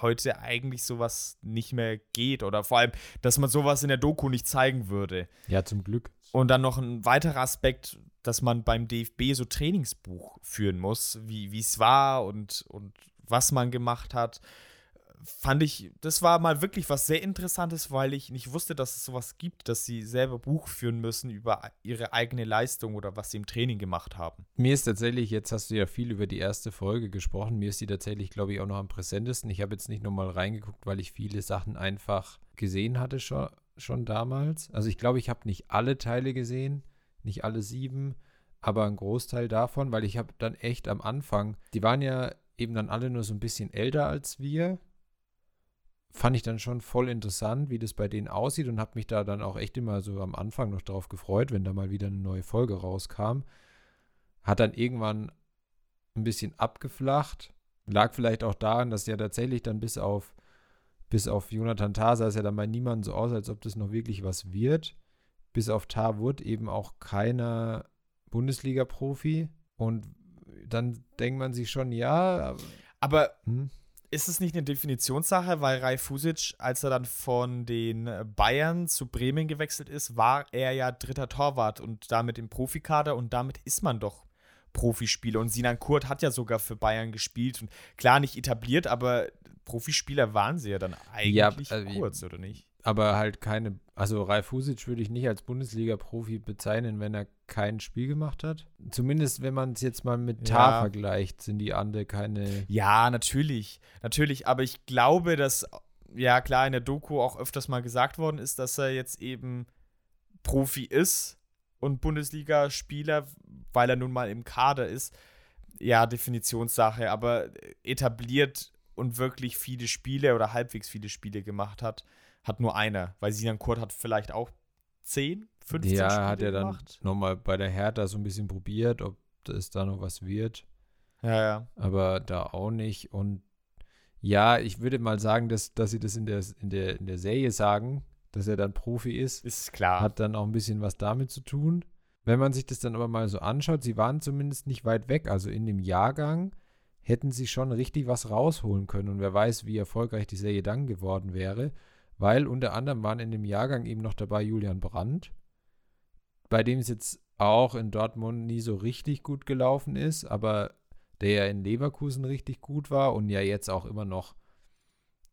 heute eigentlich sowas nicht mehr geht oder vor allem, dass man sowas in der Doku nicht zeigen würde.
Ja, zum Glück.
Und dann noch ein weiterer Aspekt, dass man beim DFB so Trainingsbuch führen muss, wie es war und, und was man gemacht hat fand ich, das war mal wirklich was sehr Interessantes, weil ich nicht wusste, dass es sowas gibt, dass sie selber Buch führen müssen über ihre eigene Leistung oder was sie im Training gemacht haben.
Mir ist tatsächlich, jetzt hast du ja viel über die erste Folge gesprochen, mir ist die tatsächlich, glaube ich, auch noch am präsentesten. Ich habe jetzt nicht nochmal reingeguckt, weil ich viele Sachen einfach gesehen hatte schon, schon damals. Also ich glaube, ich habe nicht alle Teile gesehen, nicht alle sieben, aber einen Großteil davon, weil ich habe dann echt am Anfang, die waren ja eben dann alle nur so ein bisschen älter als wir fand ich dann schon voll interessant, wie das bei denen aussieht und habe mich da dann auch echt immer so am Anfang noch drauf gefreut, wenn da mal wieder eine neue Folge rauskam. Hat dann irgendwann ein bisschen abgeflacht. Lag vielleicht auch daran, dass ja tatsächlich dann bis auf bis auf Jonathan Tah sah es ja dann bei niemandem so aus, als ob das noch wirklich was wird. Bis auf Tah wurde eben auch keiner Bundesliga-Profi. Und dann denkt man sich schon, ja.
Aber hm? Ist es nicht eine Definitionssache, weil Rai Fusic, als er dann von den Bayern zu Bremen gewechselt ist, war er ja dritter Torwart und damit im Profikader und damit ist man doch Profispieler. Und Sinan Kurt hat ja sogar für Bayern gespielt und klar nicht etabliert, aber Profispieler waren sie ja dann eigentlich ja, äh, kurz, oder nicht?
Aber halt keine, also Ralf Husic würde ich nicht als Bundesliga-Profi bezeichnen, wenn er kein Spiel gemacht hat. Zumindest wenn man es jetzt mal mit Tar ja. vergleicht, sind die andere keine.
Ja, natürlich, natürlich, aber ich glaube, dass, ja klar, in der Doku auch öfters mal gesagt worden ist, dass er jetzt eben Profi ist und Bundesliga-Spieler, weil er nun mal im Kader ist. Ja, Definitionssache, aber etabliert und wirklich viele Spiele oder halbwegs viele Spiele gemacht hat hat nur einer, weil Sinan Kurt hat vielleicht auch 10, 15
Ja, Spiele hat er dann nochmal bei der Hertha so ein bisschen probiert, ob es da noch was wird.
Ja, ja.
Aber da auch nicht. Und ja, ich würde mal sagen, dass, dass sie das in der, in, der, in der Serie sagen, dass er dann Profi ist.
Ist klar.
Hat dann auch ein bisschen was damit zu tun. Wenn man sich das dann aber mal so anschaut, sie waren zumindest nicht weit weg. Also in dem Jahrgang hätten sie schon richtig was rausholen können. Und wer weiß, wie erfolgreich die Serie dann geworden wäre. Weil unter anderem waren in dem Jahrgang eben noch dabei Julian Brandt, bei dem es jetzt auch in Dortmund nie so richtig gut gelaufen ist, aber der ja in Leverkusen richtig gut war und ja jetzt auch immer noch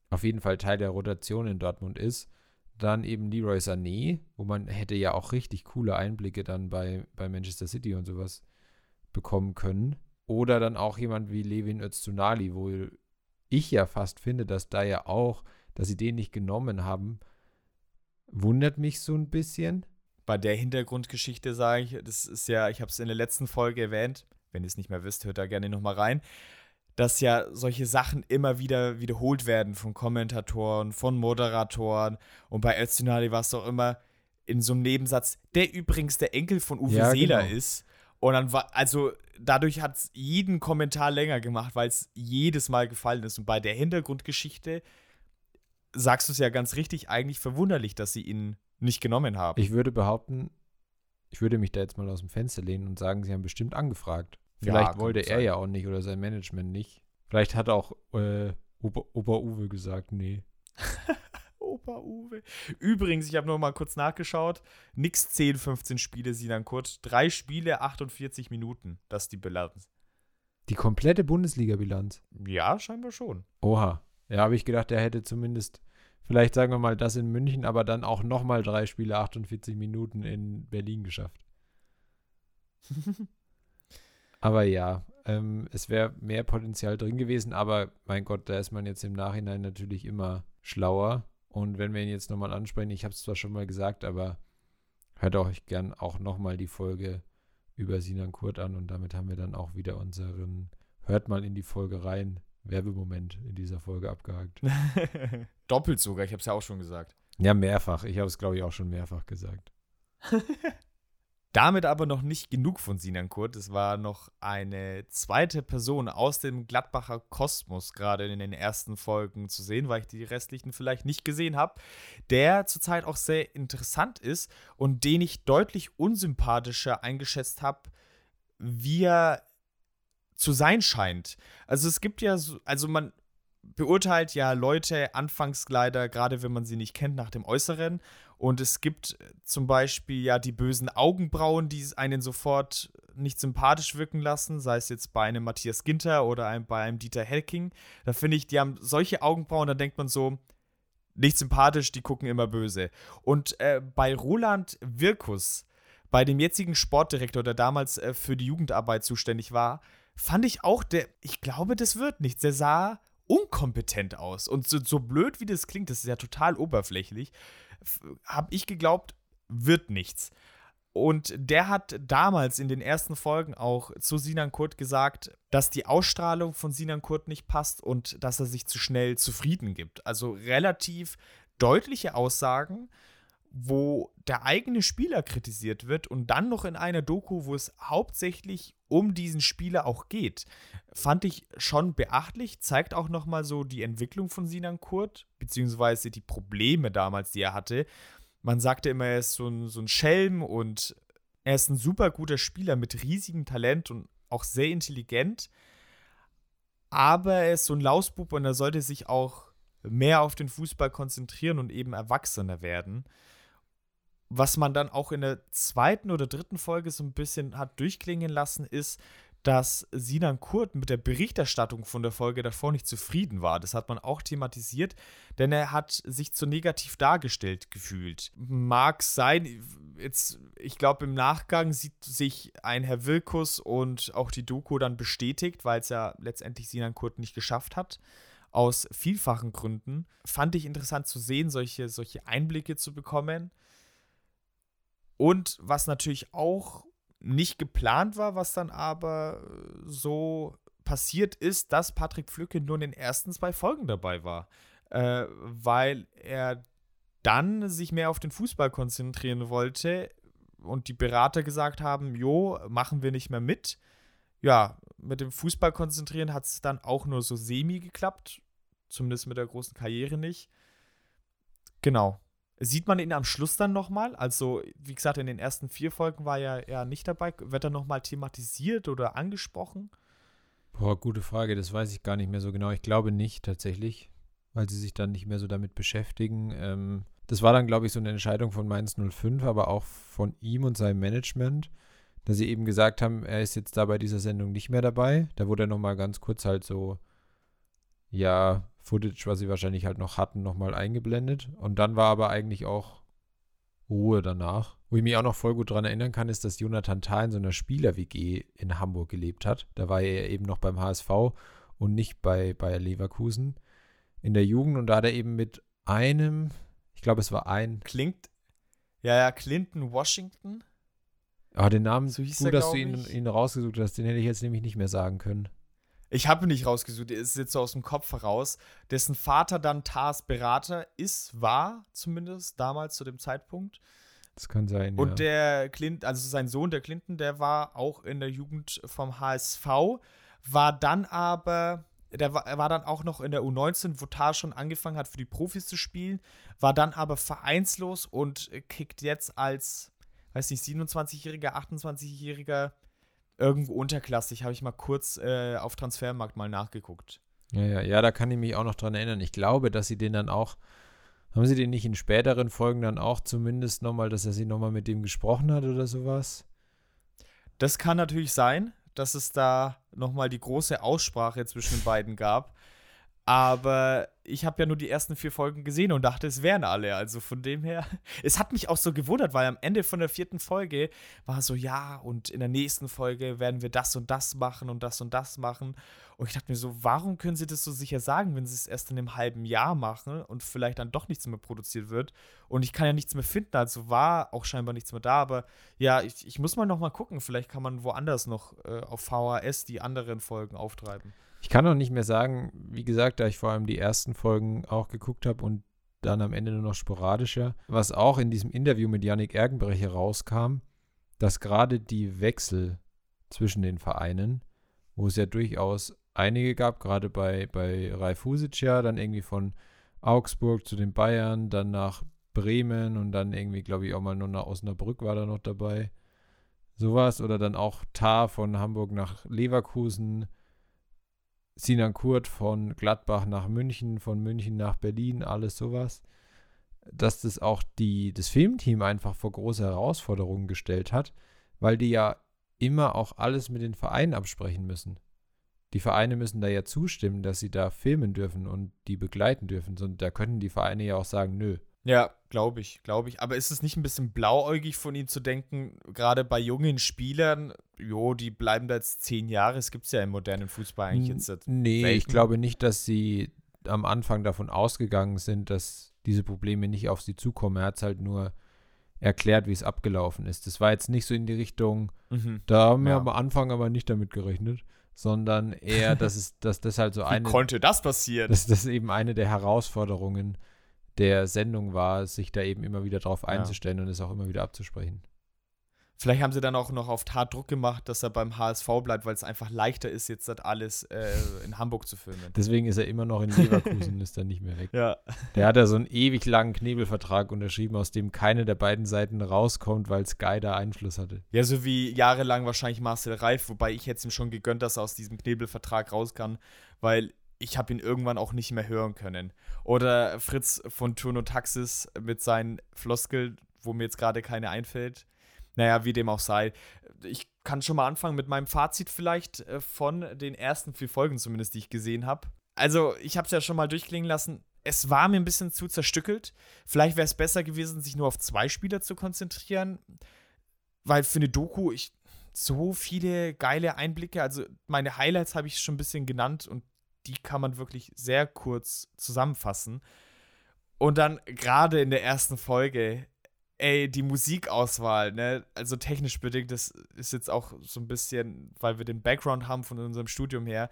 auf jeden Fall Teil der Rotation in Dortmund ist. Dann eben Leroy Sané, wo man hätte ja auch richtig coole Einblicke dann bei, bei Manchester City und sowas bekommen können. Oder dann auch jemand wie Levin Öztunali, wo ich ja fast finde, dass da ja auch, dass sie den nicht genommen haben, wundert mich so ein bisschen.
Bei der Hintergrundgeschichte sage ich, das ist ja, ich habe es in der letzten Folge erwähnt, wenn ihr es nicht mehr wisst, hört da gerne nochmal rein, dass ja solche Sachen immer wieder wiederholt werden von Kommentatoren, von Moderatoren. Und bei Öztunali war es doch immer in so einem Nebensatz, der übrigens der Enkel von Uwe ja, Seeler genau. ist. Und dann war, also dadurch hat es jeden Kommentar länger gemacht, weil es jedes Mal gefallen ist. Und bei der Hintergrundgeschichte sagst du es ja ganz richtig, eigentlich verwunderlich, dass sie ihn nicht genommen haben.
Ich würde behaupten, ich würde mich da jetzt mal aus dem Fenster lehnen und sagen, sie haben bestimmt angefragt. Vielleicht ja, wollte er ja auch nicht oder sein Management nicht. Vielleicht hat auch äh, Opa, Opa Uwe gesagt, nee.
Opa Uwe. Übrigens, ich habe noch mal kurz nachgeschaut. Nix 10, 15 Spiele, Sinan Kurt. Drei Spiele, 48 Minuten. Das ist die Bilanz.
Die komplette Bundesliga-Bilanz?
Ja, scheinbar schon.
Oha. Ja, habe ich gedacht, er hätte zumindest, vielleicht sagen wir mal das in München, aber dann auch noch mal drei Spiele, 48 Minuten in Berlin geschafft. Aber ja, ähm, es wäre mehr Potenzial drin gewesen, aber mein Gott, da ist man jetzt im Nachhinein natürlich immer schlauer. Und wenn wir ihn jetzt nochmal ansprechen, ich habe es zwar schon mal gesagt, aber hört euch gern auch nochmal die Folge über Sinan Kurt an und damit haben wir dann auch wieder unseren Hört mal in die Folge rein. Werbemoment in dieser Folge abgehakt.
Doppelt sogar, ich habe es ja auch schon gesagt.
Ja, mehrfach. Ich habe es, glaube ich, auch schon mehrfach gesagt.
Damit aber noch nicht genug von Sinan Kurt. Es war noch eine zweite Person aus dem Gladbacher Kosmos gerade in den ersten Folgen zu sehen, weil ich die restlichen vielleicht nicht gesehen habe, der zurzeit auch sehr interessant ist und den ich deutlich unsympathischer eingeschätzt habe, wie er zu sein scheint. Also es gibt ja so, also man beurteilt ja Leute anfangs leider, gerade wenn man sie nicht kennt, nach dem Äußeren und es gibt äh, zum Beispiel ja die bösen Augenbrauen, die einen sofort nicht sympathisch wirken lassen, sei es jetzt bei einem Matthias Ginter oder einem, bei einem Dieter Helking. Da finde ich, die haben solche Augenbrauen, da denkt man so, nicht sympathisch, die gucken immer böse. Und äh, bei Roland Wirkus, bei dem jetzigen Sportdirektor, der damals äh, für die Jugendarbeit zuständig war, fand ich auch, der, ich glaube, das wird nichts. Der sah unkompetent aus. Und so, so blöd wie das klingt, das ist ja total oberflächlich habe ich geglaubt, wird nichts. Und der hat damals in den ersten Folgen auch zu Sinan Kurt gesagt, dass die Ausstrahlung von Sinan Kurt nicht passt und dass er sich zu schnell zufrieden gibt. Also relativ deutliche Aussagen, wo der eigene Spieler kritisiert wird und dann noch in einer Doku, wo es hauptsächlich um diesen Spieler auch geht, fand ich schon beachtlich, zeigt auch noch mal so die Entwicklung von Sinan Kurt, beziehungsweise die Probleme damals, die er hatte. Man sagte immer, er ist so ein, so ein Schelm und er ist ein super guter Spieler mit riesigem Talent und auch sehr intelligent, aber er ist so ein Lausbub und er sollte sich auch mehr auf den Fußball konzentrieren und eben erwachsener werden was man dann auch in der zweiten oder dritten Folge so ein bisschen hat durchklingen lassen, ist, dass Sinan Kurt mit der Berichterstattung von der Folge davor nicht zufrieden war. Das hat man auch thematisiert, denn er hat sich zu negativ dargestellt gefühlt. Mag sein, jetzt, ich glaube, im Nachgang sieht sich ein Herr Wilkus und auch die Doku dann bestätigt, weil es ja letztendlich Sinan Kurt nicht geschafft hat. Aus vielfachen Gründen. Fand ich interessant zu sehen, solche, solche Einblicke zu bekommen. Und was natürlich auch nicht geplant war, was dann aber so passiert ist, dass Patrick Flücke nur in den ersten zwei Folgen dabei war. Äh, weil er dann sich mehr auf den Fußball konzentrieren wollte und die Berater gesagt haben, jo, machen wir nicht mehr mit. Ja, mit dem Fußball konzentrieren hat es dann auch nur so semi geklappt. Zumindest mit der großen Karriere nicht. Genau. Sieht man ihn am Schluss dann nochmal? Also, wie gesagt, in den ersten vier Folgen war er ja nicht dabei. Wird er nochmal thematisiert oder angesprochen?
Boah, gute Frage. Das weiß ich gar nicht mehr so genau. Ich glaube nicht tatsächlich, weil sie sich dann nicht mehr so damit beschäftigen. Ähm, das war dann, glaube ich, so eine Entscheidung von Mainz 05, aber auch von ihm und seinem Management, dass sie eben gesagt haben, er ist jetzt da bei dieser Sendung nicht mehr dabei. Da wurde er nochmal ganz kurz halt so, ja, Footage, was sie wahrscheinlich halt noch hatten, nochmal eingeblendet. Und dann war aber eigentlich auch Ruhe danach. Wo ich mich auch noch voll gut daran erinnern kann, ist, dass Jonathan Thal in so einer Spieler-WG in Hamburg gelebt hat. Da war er eben noch beim HSV und nicht bei Bayer Leverkusen in der Jugend. Und da hat er eben mit einem, ich glaube, es war ein.
Klingt. Ja, ja, Clinton Washington.
Ah, den Namen, so hieß gut, er, dass du ihn, ihn rausgesucht hast. Den hätte ich jetzt nämlich nicht mehr sagen können.
Ich habe nicht rausgesucht, der ist jetzt so aus dem Kopf heraus. Dessen Vater dann Tars Berater ist, war zumindest damals zu dem Zeitpunkt.
Das kann sein.
Und ja. der Clint, also sein Sohn, der Clinton, der war auch in der Jugend vom HSV, war dann aber, der war, war dann auch noch in der U19, wo Tar schon angefangen hat, für die Profis zu spielen, war dann aber vereinslos und kickt jetzt als, weiß nicht, 27-jähriger, 28-jähriger irgendwo unterklassig, habe ich mal kurz äh, auf Transfermarkt mal nachgeguckt.
Ja, ja, ja, da kann ich mich auch noch dran erinnern. Ich glaube, dass sie den dann auch, haben sie den nicht in späteren Folgen dann auch zumindest nochmal, dass er sie nochmal mit dem gesprochen hat oder sowas?
Das kann natürlich sein, dass es da nochmal die große Aussprache zwischen den beiden gab. Aber ich habe ja nur die ersten vier Folgen gesehen und dachte, es wären alle. Also von dem her, es hat mich auch so gewundert, weil am Ende von der vierten Folge war so, ja, und in der nächsten Folge werden wir das und das machen und das und das machen. Und ich dachte mir so, warum können sie das so sicher sagen, wenn sie es erst in einem halben Jahr machen und vielleicht dann doch nichts mehr produziert wird? Und ich kann ja nichts mehr finden, also war auch scheinbar nichts mehr da. Aber ja, ich, ich muss mal noch mal gucken, vielleicht kann man woanders noch äh, auf VHS die anderen Folgen auftreiben.
Ich kann noch nicht mehr sagen, wie gesagt, da ich vor allem die ersten Folgen auch geguckt habe und dann am Ende nur noch sporadischer, was auch in diesem Interview mit Yannick Ergenbrecher rauskam, dass gerade die Wechsel zwischen den Vereinen, wo es ja durchaus einige gab, gerade bei, bei Ralf Husic ja, dann irgendwie von Augsburg zu den Bayern, dann nach Bremen und dann irgendwie, glaube ich, auch mal nur nach Osnabrück war da noch dabei. Sowas. Oder dann auch Tar von Hamburg nach Leverkusen, Sinan Kurt von Gladbach nach München, von München nach Berlin, alles sowas. Dass das auch die, das Filmteam einfach vor große Herausforderungen gestellt hat, weil die ja immer auch alles mit den Vereinen absprechen müssen. Die Vereine müssen da ja zustimmen, dass sie da filmen dürfen und die begleiten dürfen. Und da können die Vereine ja auch sagen, nö,
ja, glaube ich, glaube ich. Aber ist es nicht ein bisschen blauäugig von ihnen zu denken, gerade bei jungen Spielern, jo, die bleiben da jetzt zehn Jahre, es gibt es ja im modernen Fußball eigentlich jetzt.
N nee, Welten. ich glaube nicht, dass sie am Anfang davon ausgegangen sind, dass diese Probleme nicht auf sie zukommen. Er hat es halt nur erklärt, wie es abgelaufen ist. Das war jetzt nicht so in die Richtung, mhm. da haben wir ja. am Anfang aber nicht damit gerechnet, sondern eher, dass es, dass das halt so eine.
Wie konnte das passieren?
Dass das eben eine der Herausforderungen ist der Sendung war, sich da eben immer wieder drauf einzustellen ja. und es auch immer wieder abzusprechen.
Vielleicht haben sie dann auch noch auf Tat Druck gemacht, dass er beim HSV bleibt, weil es einfach leichter ist, jetzt das alles äh, in Hamburg zu filmen.
Deswegen ist er immer noch in Leverkusen, ist dann nicht mehr weg.
Ja.
Der hat ja so einen ewig langen Knebelvertrag unterschrieben, aus dem keine der beiden Seiten rauskommt, weil Sky da Einfluss hatte.
Ja, so wie jahrelang wahrscheinlich Marcel Reif, wobei ich jetzt ihm schon gegönnt, dass er aus diesem Knebelvertrag raus kann, weil ich habe ihn irgendwann auch nicht mehr hören können. Oder Fritz von Turno Taxis mit seinen Floskel, wo mir jetzt gerade keine einfällt. Naja, wie dem auch sei. Ich kann schon mal anfangen mit meinem Fazit vielleicht äh, von den ersten vier Folgen zumindest, die ich gesehen habe. Also, ich habe es ja schon mal durchklingen lassen. Es war mir ein bisschen zu zerstückelt. Vielleicht wäre es besser gewesen, sich nur auf zwei Spieler zu konzentrieren. Weil für eine Doku, ich so viele geile Einblicke. Also meine Highlights habe ich schon ein bisschen genannt und die kann man wirklich sehr kurz zusammenfassen. Und dann gerade in der ersten Folge, ey, die Musikauswahl, ne, also technisch bedingt, das ist jetzt auch so ein bisschen, weil wir den Background haben von unserem Studium her.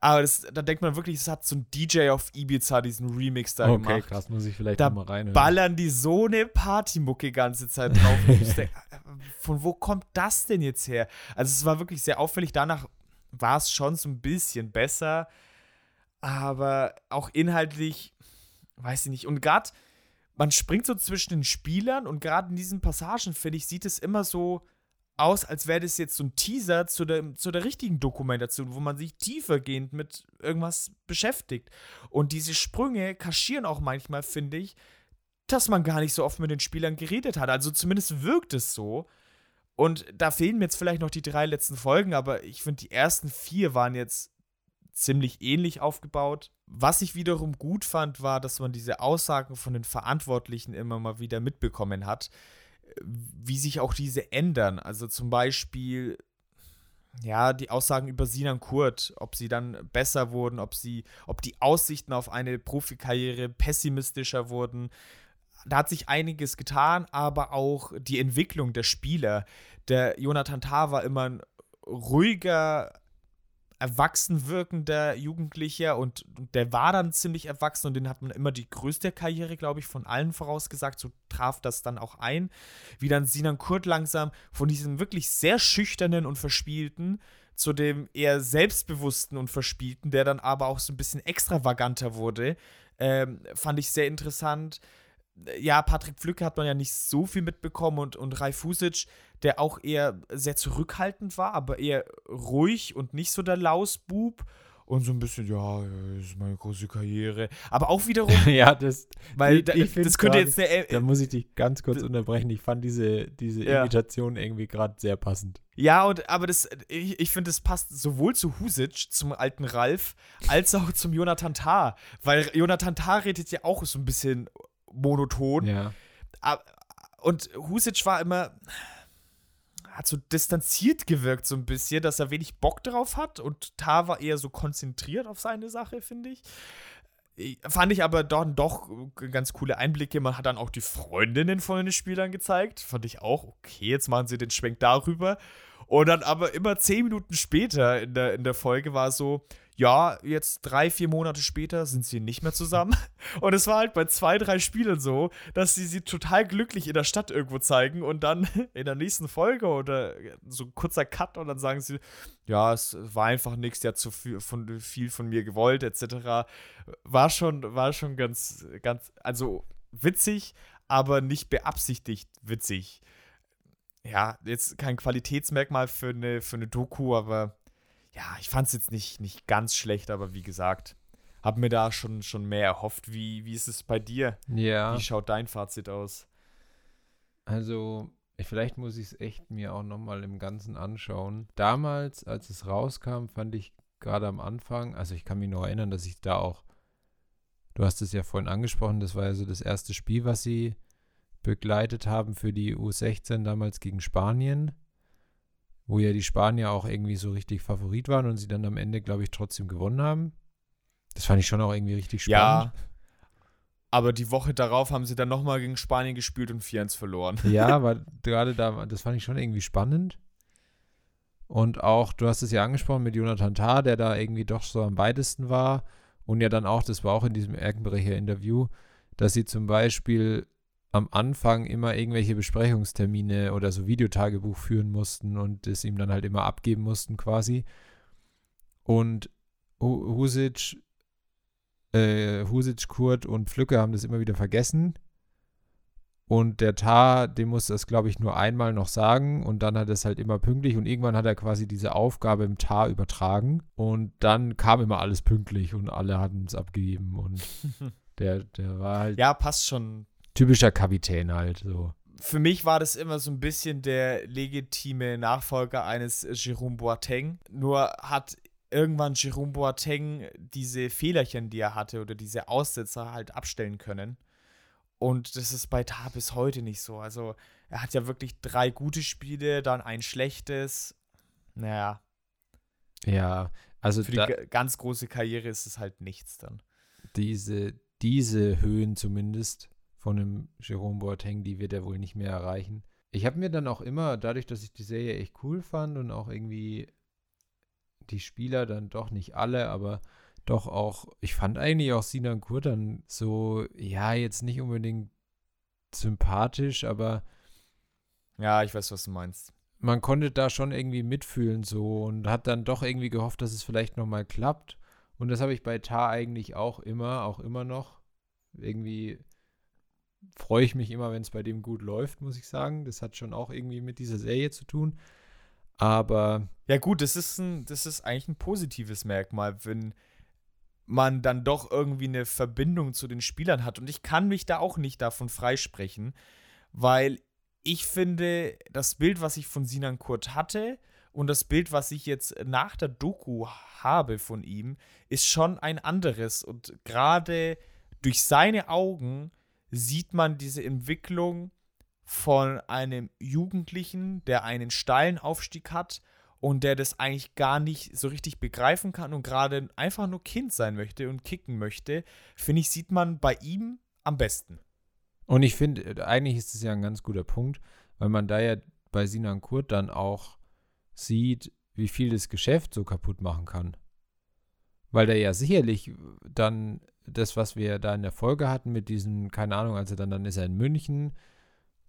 Aber das, da denkt man wirklich, es hat so ein DJ auf Ibiza diesen Remix da okay, gemacht. Okay,
krass, muss ich vielleicht
da
mal rein.
ballern die so eine Partymucke ganze Zeit drauf. denk, von wo kommt das denn jetzt her? Also es war wirklich sehr auffällig. Danach war es schon so ein bisschen besser, aber auch inhaltlich, weiß ich nicht. Und gerade, man springt so zwischen den Spielern und gerade in diesen Passagen, finde ich, sieht es immer so aus, als wäre das jetzt so ein Teaser zu der, zu der richtigen Dokumentation, wo man sich tiefergehend mit irgendwas beschäftigt. Und diese Sprünge kaschieren auch manchmal, finde ich, dass man gar nicht so oft mit den Spielern geredet hat. Also zumindest wirkt es so. Und da fehlen mir jetzt vielleicht noch die drei letzten Folgen, aber ich finde, die ersten vier waren jetzt ziemlich ähnlich aufgebaut. Was ich wiederum gut fand, war, dass man diese Aussagen von den Verantwortlichen immer mal wieder mitbekommen hat, wie sich auch diese ändern. Also zum Beispiel, ja, die Aussagen über Sinan Kurt, ob sie dann besser wurden, ob sie, ob die Aussichten auf eine Profikarriere pessimistischer wurden. Da hat sich einiges getan, aber auch die Entwicklung der Spieler. Der Jonathan Tah war immer ein ruhiger, erwachsen wirkender Jugendlicher und, der war dann ziemlich erwachsen und den hat man immer die größte Karriere, glaube ich, von allen vorausgesagt. So traf das dann auch ein. Wie dann Sinan Kurt langsam von diesem wirklich sehr schüchternen und verspielten zu dem eher selbstbewussten und verspielten, der dann aber auch so ein bisschen extravaganter wurde, ähm, fand ich sehr interessant ja, Patrick Pflücke hat man ja nicht so viel mitbekommen und, und Rai Fusic, der auch eher sehr zurückhaltend war, aber eher ruhig und nicht so der Lausbub. Und so ein bisschen, ja, das ist meine große Karriere. Aber auch wiederum.
ja, das.
Weil da, das könnte
grad, jetzt eine. Da muss ich dich ganz kurz unterbrechen. Ich fand diese, diese ja. Imitation irgendwie gerade sehr passend.
Ja, und aber das, ich, ich finde, das passt sowohl zu Husic, zum alten Ralf, als auch zum Jonathan Tah. Weil Jonathan Tah redet ja auch so ein bisschen monoton.
Ja.
Und Husic war immer, hat so distanziert gewirkt, so ein bisschen, dass er wenig Bock drauf hat. Und Tar war eher so konzentriert auf seine Sache, finde ich. Fand ich aber dann doch ganz coole Einblicke. Man hat dann auch die Freundinnen von den Spielern gezeigt. Fand ich auch, okay, jetzt machen sie den Schwenk darüber. Und dann aber immer zehn Minuten später in der, in der Folge war so, ja, jetzt drei, vier Monate später sind sie nicht mehr zusammen. Und es war halt bei zwei, drei Spielen so, dass sie sie total glücklich in der Stadt irgendwo zeigen und dann in der nächsten Folge oder so ein kurzer Cut und dann sagen sie, ja, es war einfach nichts, der hat zu viel von, viel von mir gewollt, etc. War schon, war schon ganz, ganz, also witzig, aber nicht beabsichtigt witzig. Ja, jetzt kein Qualitätsmerkmal für eine, für eine Doku, aber ja, ich fand es jetzt nicht, nicht ganz schlecht, aber wie gesagt, habe mir da schon, schon mehr erhofft. Wie, wie ist es bei dir?
Ja.
Wie schaut dein Fazit aus?
Also, vielleicht muss ich es echt mir auch nochmal im Ganzen anschauen. Damals, als es rauskam, fand ich gerade am Anfang, also ich kann mich noch erinnern, dass ich da auch, du hast es ja vorhin angesprochen, das war ja so das erste Spiel, was sie begleitet haben für die U16 damals gegen Spanien wo ja die Spanier auch irgendwie so richtig Favorit waren und sie dann am Ende, glaube ich, trotzdem gewonnen haben. Das fand ich schon auch irgendwie richtig spannend.
Ja. Aber die Woche darauf haben sie dann nochmal gegen Spanien gespielt und 4-1 verloren.
Ja, aber gerade da, das fand ich schon irgendwie spannend. Und auch, du hast es ja angesprochen mit Jonathan Tah, der da irgendwie doch so am weitesten war. Und ja dann auch, das war auch in diesem Erkenbrecher Interview, dass sie zum Beispiel am Anfang immer irgendwelche Besprechungstermine oder so Videotagebuch führen mussten und es ihm dann halt immer abgeben mussten quasi. Und Husic, äh, Husic, Kurt und Pflücke haben das immer wieder vergessen. Und der Tar, dem muss das, glaube ich, nur einmal noch sagen und dann hat er es halt immer pünktlich und irgendwann hat er quasi diese Aufgabe im Tar übertragen und dann kam immer alles pünktlich und alle hatten es abgegeben und der, der war halt.
Ja, passt schon,
typischer Kapitän halt so.
Für mich war das immer so ein bisschen der legitime Nachfolger eines Jerome Boateng. Nur hat irgendwann Jerome Boateng diese Fehlerchen, die er hatte oder diese Aussetzer halt abstellen können. Und das ist bei Tar bis heute nicht so. Also er hat ja wirklich drei gute Spiele, dann ein schlechtes. Naja.
Ja, also
für die ganz große Karriere ist es halt nichts dann.
Diese, diese Höhen zumindest von dem Jerome Boateng, die wird er wohl nicht mehr erreichen. Ich habe mir dann auch immer, dadurch, dass ich die Serie echt cool fand und auch irgendwie die Spieler dann doch nicht alle, aber doch auch, ich fand eigentlich auch Sinan Kur dann so, ja, jetzt nicht unbedingt sympathisch, aber
ja, ich weiß, was du meinst.
man konnte da schon irgendwie mitfühlen so und hat dann doch irgendwie gehofft, dass es vielleicht nochmal klappt. Und das habe ich bei Tar eigentlich auch immer, auch immer noch. Irgendwie freue ich mich immer, wenn es bei dem gut läuft, muss ich sagen. Das hat schon auch irgendwie mit dieser Serie zu tun. Aber.
Ja, gut, das ist, ein, das ist eigentlich ein positives Merkmal, wenn man dann doch irgendwie eine Verbindung zu den Spielern hat. Und ich kann mich da auch nicht davon freisprechen, weil ich finde, das Bild, was ich von Sinan Kurt hatte und das Bild, was ich jetzt nach der Doku habe von ihm, ist schon ein anderes. Und gerade durch seine Augen sieht man diese Entwicklung von einem Jugendlichen, der einen steilen Aufstieg hat und der das eigentlich gar nicht so richtig begreifen kann und gerade einfach nur Kind sein möchte und kicken möchte, finde ich, sieht man bei ihm am besten.
Und ich finde, eigentlich ist es ja ein ganz guter Punkt, weil man da ja bei Sinan Kurt dann auch sieht, wie viel das Geschäft so kaputt machen kann. Weil der ja sicherlich dann das, was wir da in der Folge hatten mit diesem, keine Ahnung, also dann, dann ist er in München,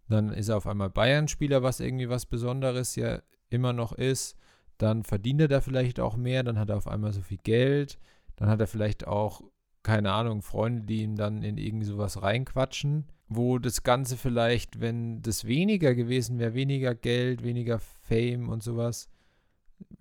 dann ist er auf einmal Bayern-Spieler, was irgendwie was Besonderes ja immer noch ist. Dann verdient er da vielleicht auch mehr, dann hat er auf einmal so viel Geld, dann hat er vielleicht auch, keine Ahnung, Freunde, die ihm dann in irgendwie sowas reinquatschen, wo das Ganze vielleicht, wenn das weniger gewesen wäre, weniger Geld, weniger Fame und sowas,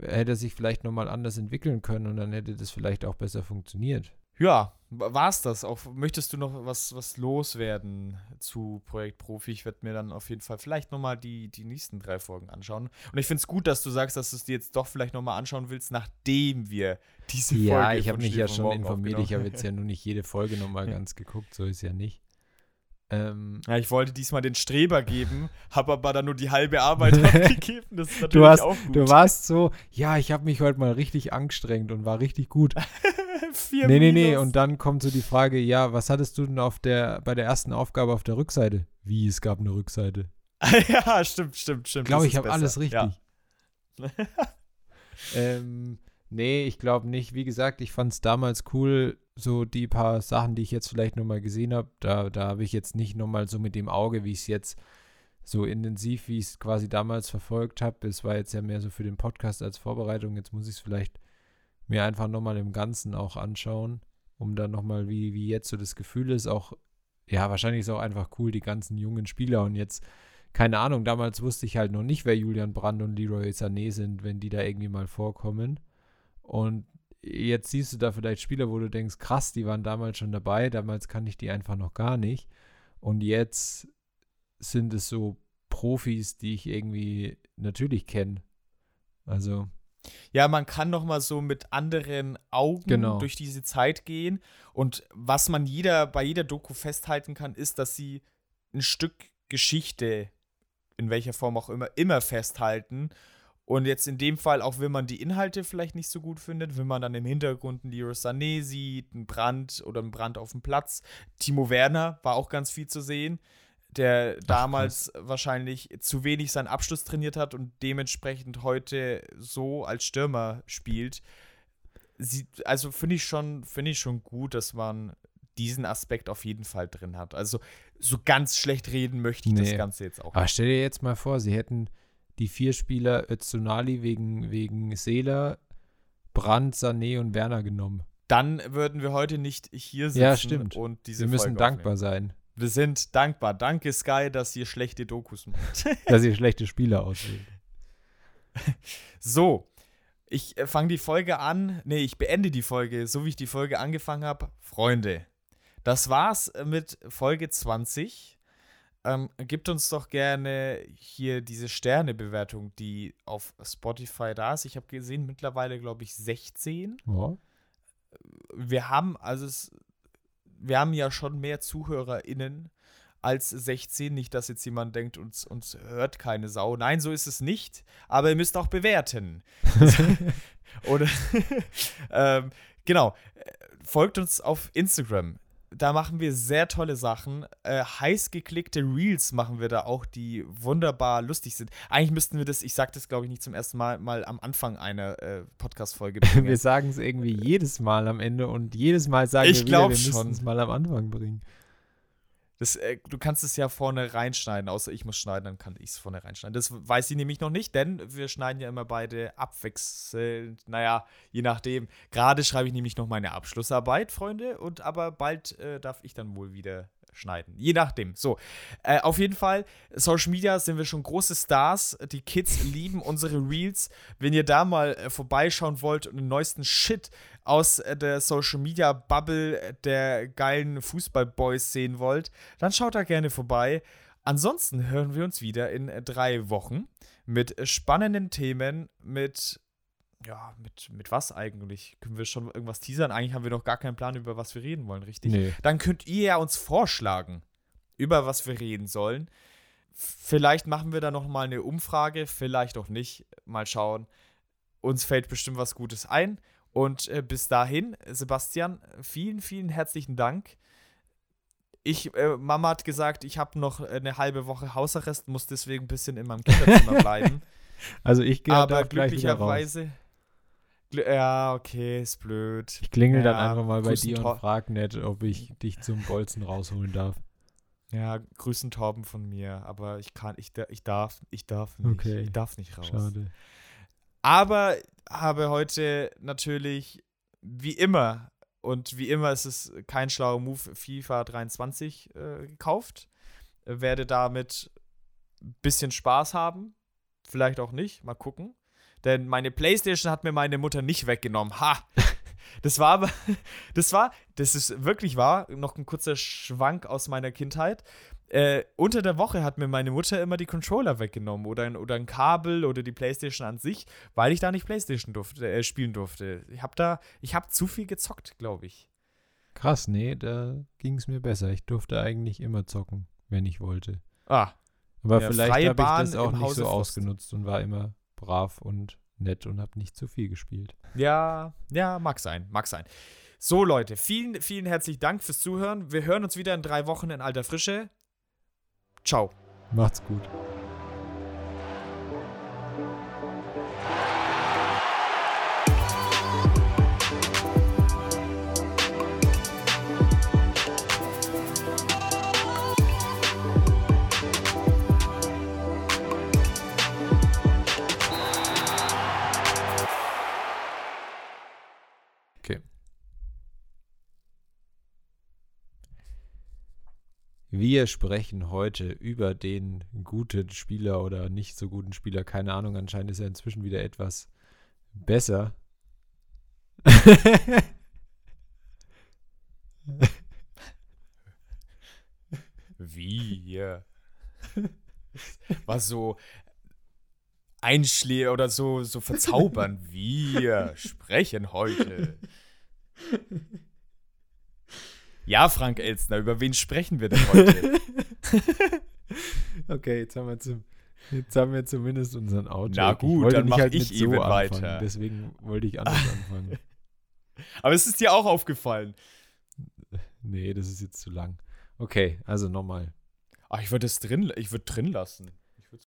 hätte er sich vielleicht nochmal anders entwickeln können und dann hätte das vielleicht auch besser funktioniert.
Ja, war's das. Auch möchtest du noch was, was loswerden zu Projekt Profi? Ich werde mir dann auf jeden Fall vielleicht nochmal die, die nächsten drei Folgen anschauen. Und ich finde es gut, dass du sagst, dass du es dir jetzt doch vielleicht nochmal anschauen willst, nachdem wir diese
Folge Ja, ich habe mich ja schon informiert. Ich habe jetzt ja nur nicht jede Folge nochmal ja. ganz geguckt. So ist ja nicht.
Ähm, ja, ich wollte diesmal den Streber geben, habe aber dann nur die halbe Arbeit abgegeben. Das ist
natürlich du hast, auch gut. Du warst so, ja, ich habe mich heute mal richtig angestrengt und war richtig gut. Vier nee, nee, nee. Und dann kommt so die Frage, ja, was hattest du denn auf der, bei der ersten Aufgabe auf der Rückseite? Wie, es gab eine Rückseite?
ja, stimmt, stimmt, stimmt.
Ich glaube, ich habe alles richtig. Ja. ähm, nee, ich glaube nicht. Wie gesagt, ich fand es damals cool, so die paar Sachen, die ich jetzt vielleicht nochmal gesehen habe, da, da habe ich jetzt nicht nochmal so mit dem Auge, wie ich es jetzt so intensiv, wie ich es quasi damals verfolgt habe. Es war jetzt ja mehr so für den Podcast als Vorbereitung. Jetzt muss ich es vielleicht mir einfach nochmal im Ganzen auch anschauen, um dann nochmal, wie, wie jetzt so das Gefühl ist. Auch, ja, wahrscheinlich ist auch einfach cool, die ganzen jungen Spieler und jetzt, keine Ahnung, damals wusste ich halt noch nicht, wer Julian Brand und Leroy Sané sind, wenn die da irgendwie mal vorkommen. Und jetzt siehst du da vielleicht Spieler, wo du denkst, krass, die waren damals schon dabei, damals kann ich die einfach noch gar nicht. Und jetzt sind es so Profis, die ich irgendwie natürlich kenne. Also.
Ja, man kann noch mal so mit anderen Augen genau. durch diese Zeit gehen. Und was man jeder, bei jeder Doku festhalten kann, ist, dass sie ein Stück Geschichte, in welcher Form auch immer, immer festhalten und jetzt in dem Fall, auch wenn man die Inhalte vielleicht nicht so gut findet, wenn man dann im Hintergrund einen Leroy Sané sieht, einen Brand oder einen Brand auf dem Platz. Timo Werner war auch ganz viel zu sehen, der Ach, damals krass. wahrscheinlich zu wenig seinen Abschluss trainiert hat und dementsprechend heute so als Stürmer spielt. Sie, also finde ich schon, finde ich schon gut, dass man diesen Aspekt auf jeden Fall drin hat. Also so ganz schlecht reden möchte ich nee. das Ganze jetzt auch.
Aber stell dir jetzt mal vor, sie hätten die vier Spieler Özunali wegen, wegen Seeler, Brandt, Sané und Werner genommen.
Dann würden wir heute nicht hier sitzen
ja, stimmt.
und diese
Wir müssen
Folge
dankbar
aufnehmen.
sein.
Wir sind dankbar. Danke, Sky, dass ihr schlechte Dokus macht.
dass ihr schlechte Spieler auswählt.
So, ich äh, fange die Folge an. Nee, ich beende die Folge, so wie ich die Folge angefangen habe. Freunde, das war's mit Folge 20 ähm, gibt uns doch gerne hier diese Sternebewertung, die auf Spotify da ist. Ich habe gesehen, mittlerweile, glaube ich, 16. Ja. Wir haben, also es, wir haben ja schon mehr ZuhörerInnen als 16. Nicht, dass jetzt jemand denkt, uns, uns hört keine Sau. Nein, so ist es nicht. Aber ihr müsst auch bewerten. Oder ähm, genau. Folgt uns auf Instagram da machen wir sehr tolle Sachen. Äh, heiß geklickte Reels machen wir da auch, die wunderbar lustig sind. Eigentlich müssten wir das, ich sage das glaube ich nicht zum ersten Mal, mal am Anfang einer äh, Podcast-Folge
bringen. wir sagen es irgendwie jedes Mal am Ende und jedes Mal sagen
ich
wir, wieder,
wir müssen
es mal am Anfang bringen.
Das, äh, du kannst es ja vorne reinschneiden, außer ich muss schneiden, dann kann ich es vorne reinschneiden. Das weiß sie nämlich noch nicht, denn wir schneiden ja immer beide abwechselnd. Naja, je nachdem. Gerade schreibe ich nämlich noch meine Abschlussarbeit, Freunde, und aber bald äh, darf ich dann wohl wieder schneiden. Je nachdem. So, äh, auf jeden Fall, Social Media sind wir schon große Stars. Die Kids lieben unsere Reels. Wenn ihr da mal äh, vorbeischauen wollt und den neuesten Shit aus äh, der Social Media Bubble der geilen Fußballboys sehen wollt, dann schaut da gerne vorbei. Ansonsten hören wir uns wieder in äh, drei Wochen mit spannenden Themen, mit ja, mit, mit was eigentlich? Können wir schon irgendwas teasern? Eigentlich haben wir noch gar keinen Plan, über was wir reden wollen, richtig?
Nee.
Dann könnt ihr ja uns vorschlagen, über was wir reden sollen. Vielleicht machen wir da noch mal eine Umfrage, vielleicht auch nicht. Mal schauen. Uns fällt bestimmt was Gutes ein. Und äh, bis dahin, Sebastian, vielen, vielen herzlichen Dank. Ich, äh, Mama hat gesagt, ich habe noch eine halbe Woche Hausarrest, muss deswegen ein bisschen in meinem Kinderzimmer bleiben.
Also ich gehe
Aber glücklicherweise. Ja, okay, ist blöd.
Ich klingel dann
Ja,
einfach mal bei dir
Tor-
und frag nett, ob ich dich zum Bolzen rausholen darf.
Ja, grüßen Torben von mir, aber ich kann, ich, ich darf, ich darf nicht.
Okay.
Ich darf nicht raus.
Schade.
Aber habe heute natürlich, wie immer, und wie immer ist es kein schlauer Move, FIFA 23 äh, gekauft. Werde damit ein bisschen Spaß haben. Vielleicht auch nicht. Mal gucken. Denn meine Playstation hat mir meine Mutter nicht weggenommen. Ha! Das war aber, das war, das ist wirklich wahr, noch ein kurzer Schwank aus meiner Kindheit. Äh, unter der Woche hat mir meine Mutter immer die Controller weggenommen oder ein, oder ein Kabel oder die Playstation an sich, weil ich da nicht Playstation durfte, äh, spielen durfte. Ich habe da, ich habe zu viel gezockt, glaube ich.
Krass, nee, da ging es mir besser. Ich durfte eigentlich immer zocken, wenn ich wollte.
Ah,
Aber
Ja,
vielleicht habe ich das auch nicht
Hause
so
Frost.
ausgenutzt und war immer brav und nett und habe nicht zu viel gespielt.
ja, ja, mag sein, mag sein. So, Leute, vielen, vielen herzlichen Dank fürs Zuhören. Wir hören uns wieder in drei Wochen in alter Frische. Ciao.
Macht's gut. Wir sprechen heute über den guten Spieler oder nicht so guten Spieler. Keine Ahnung, anscheinend ist er inzwischen wieder etwas besser.
Wir. Was so einschlägt oder so, so verzaubern. Wir sprechen heute. Ja, Frank Elstner, über wen sprechen wir denn heute?
okay, jetzt haben wir, zum, jetzt haben wir zumindest unseren Outro.
Na gut, dann mach ich eben weiter.
Deswegen wollte ich anders anfangen.
Aber es ist dir auch aufgefallen.
Nee, das ist jetzt zu lang. Okay, also nochmal.
Ach, ich würde es drin, ich würde drin lassen.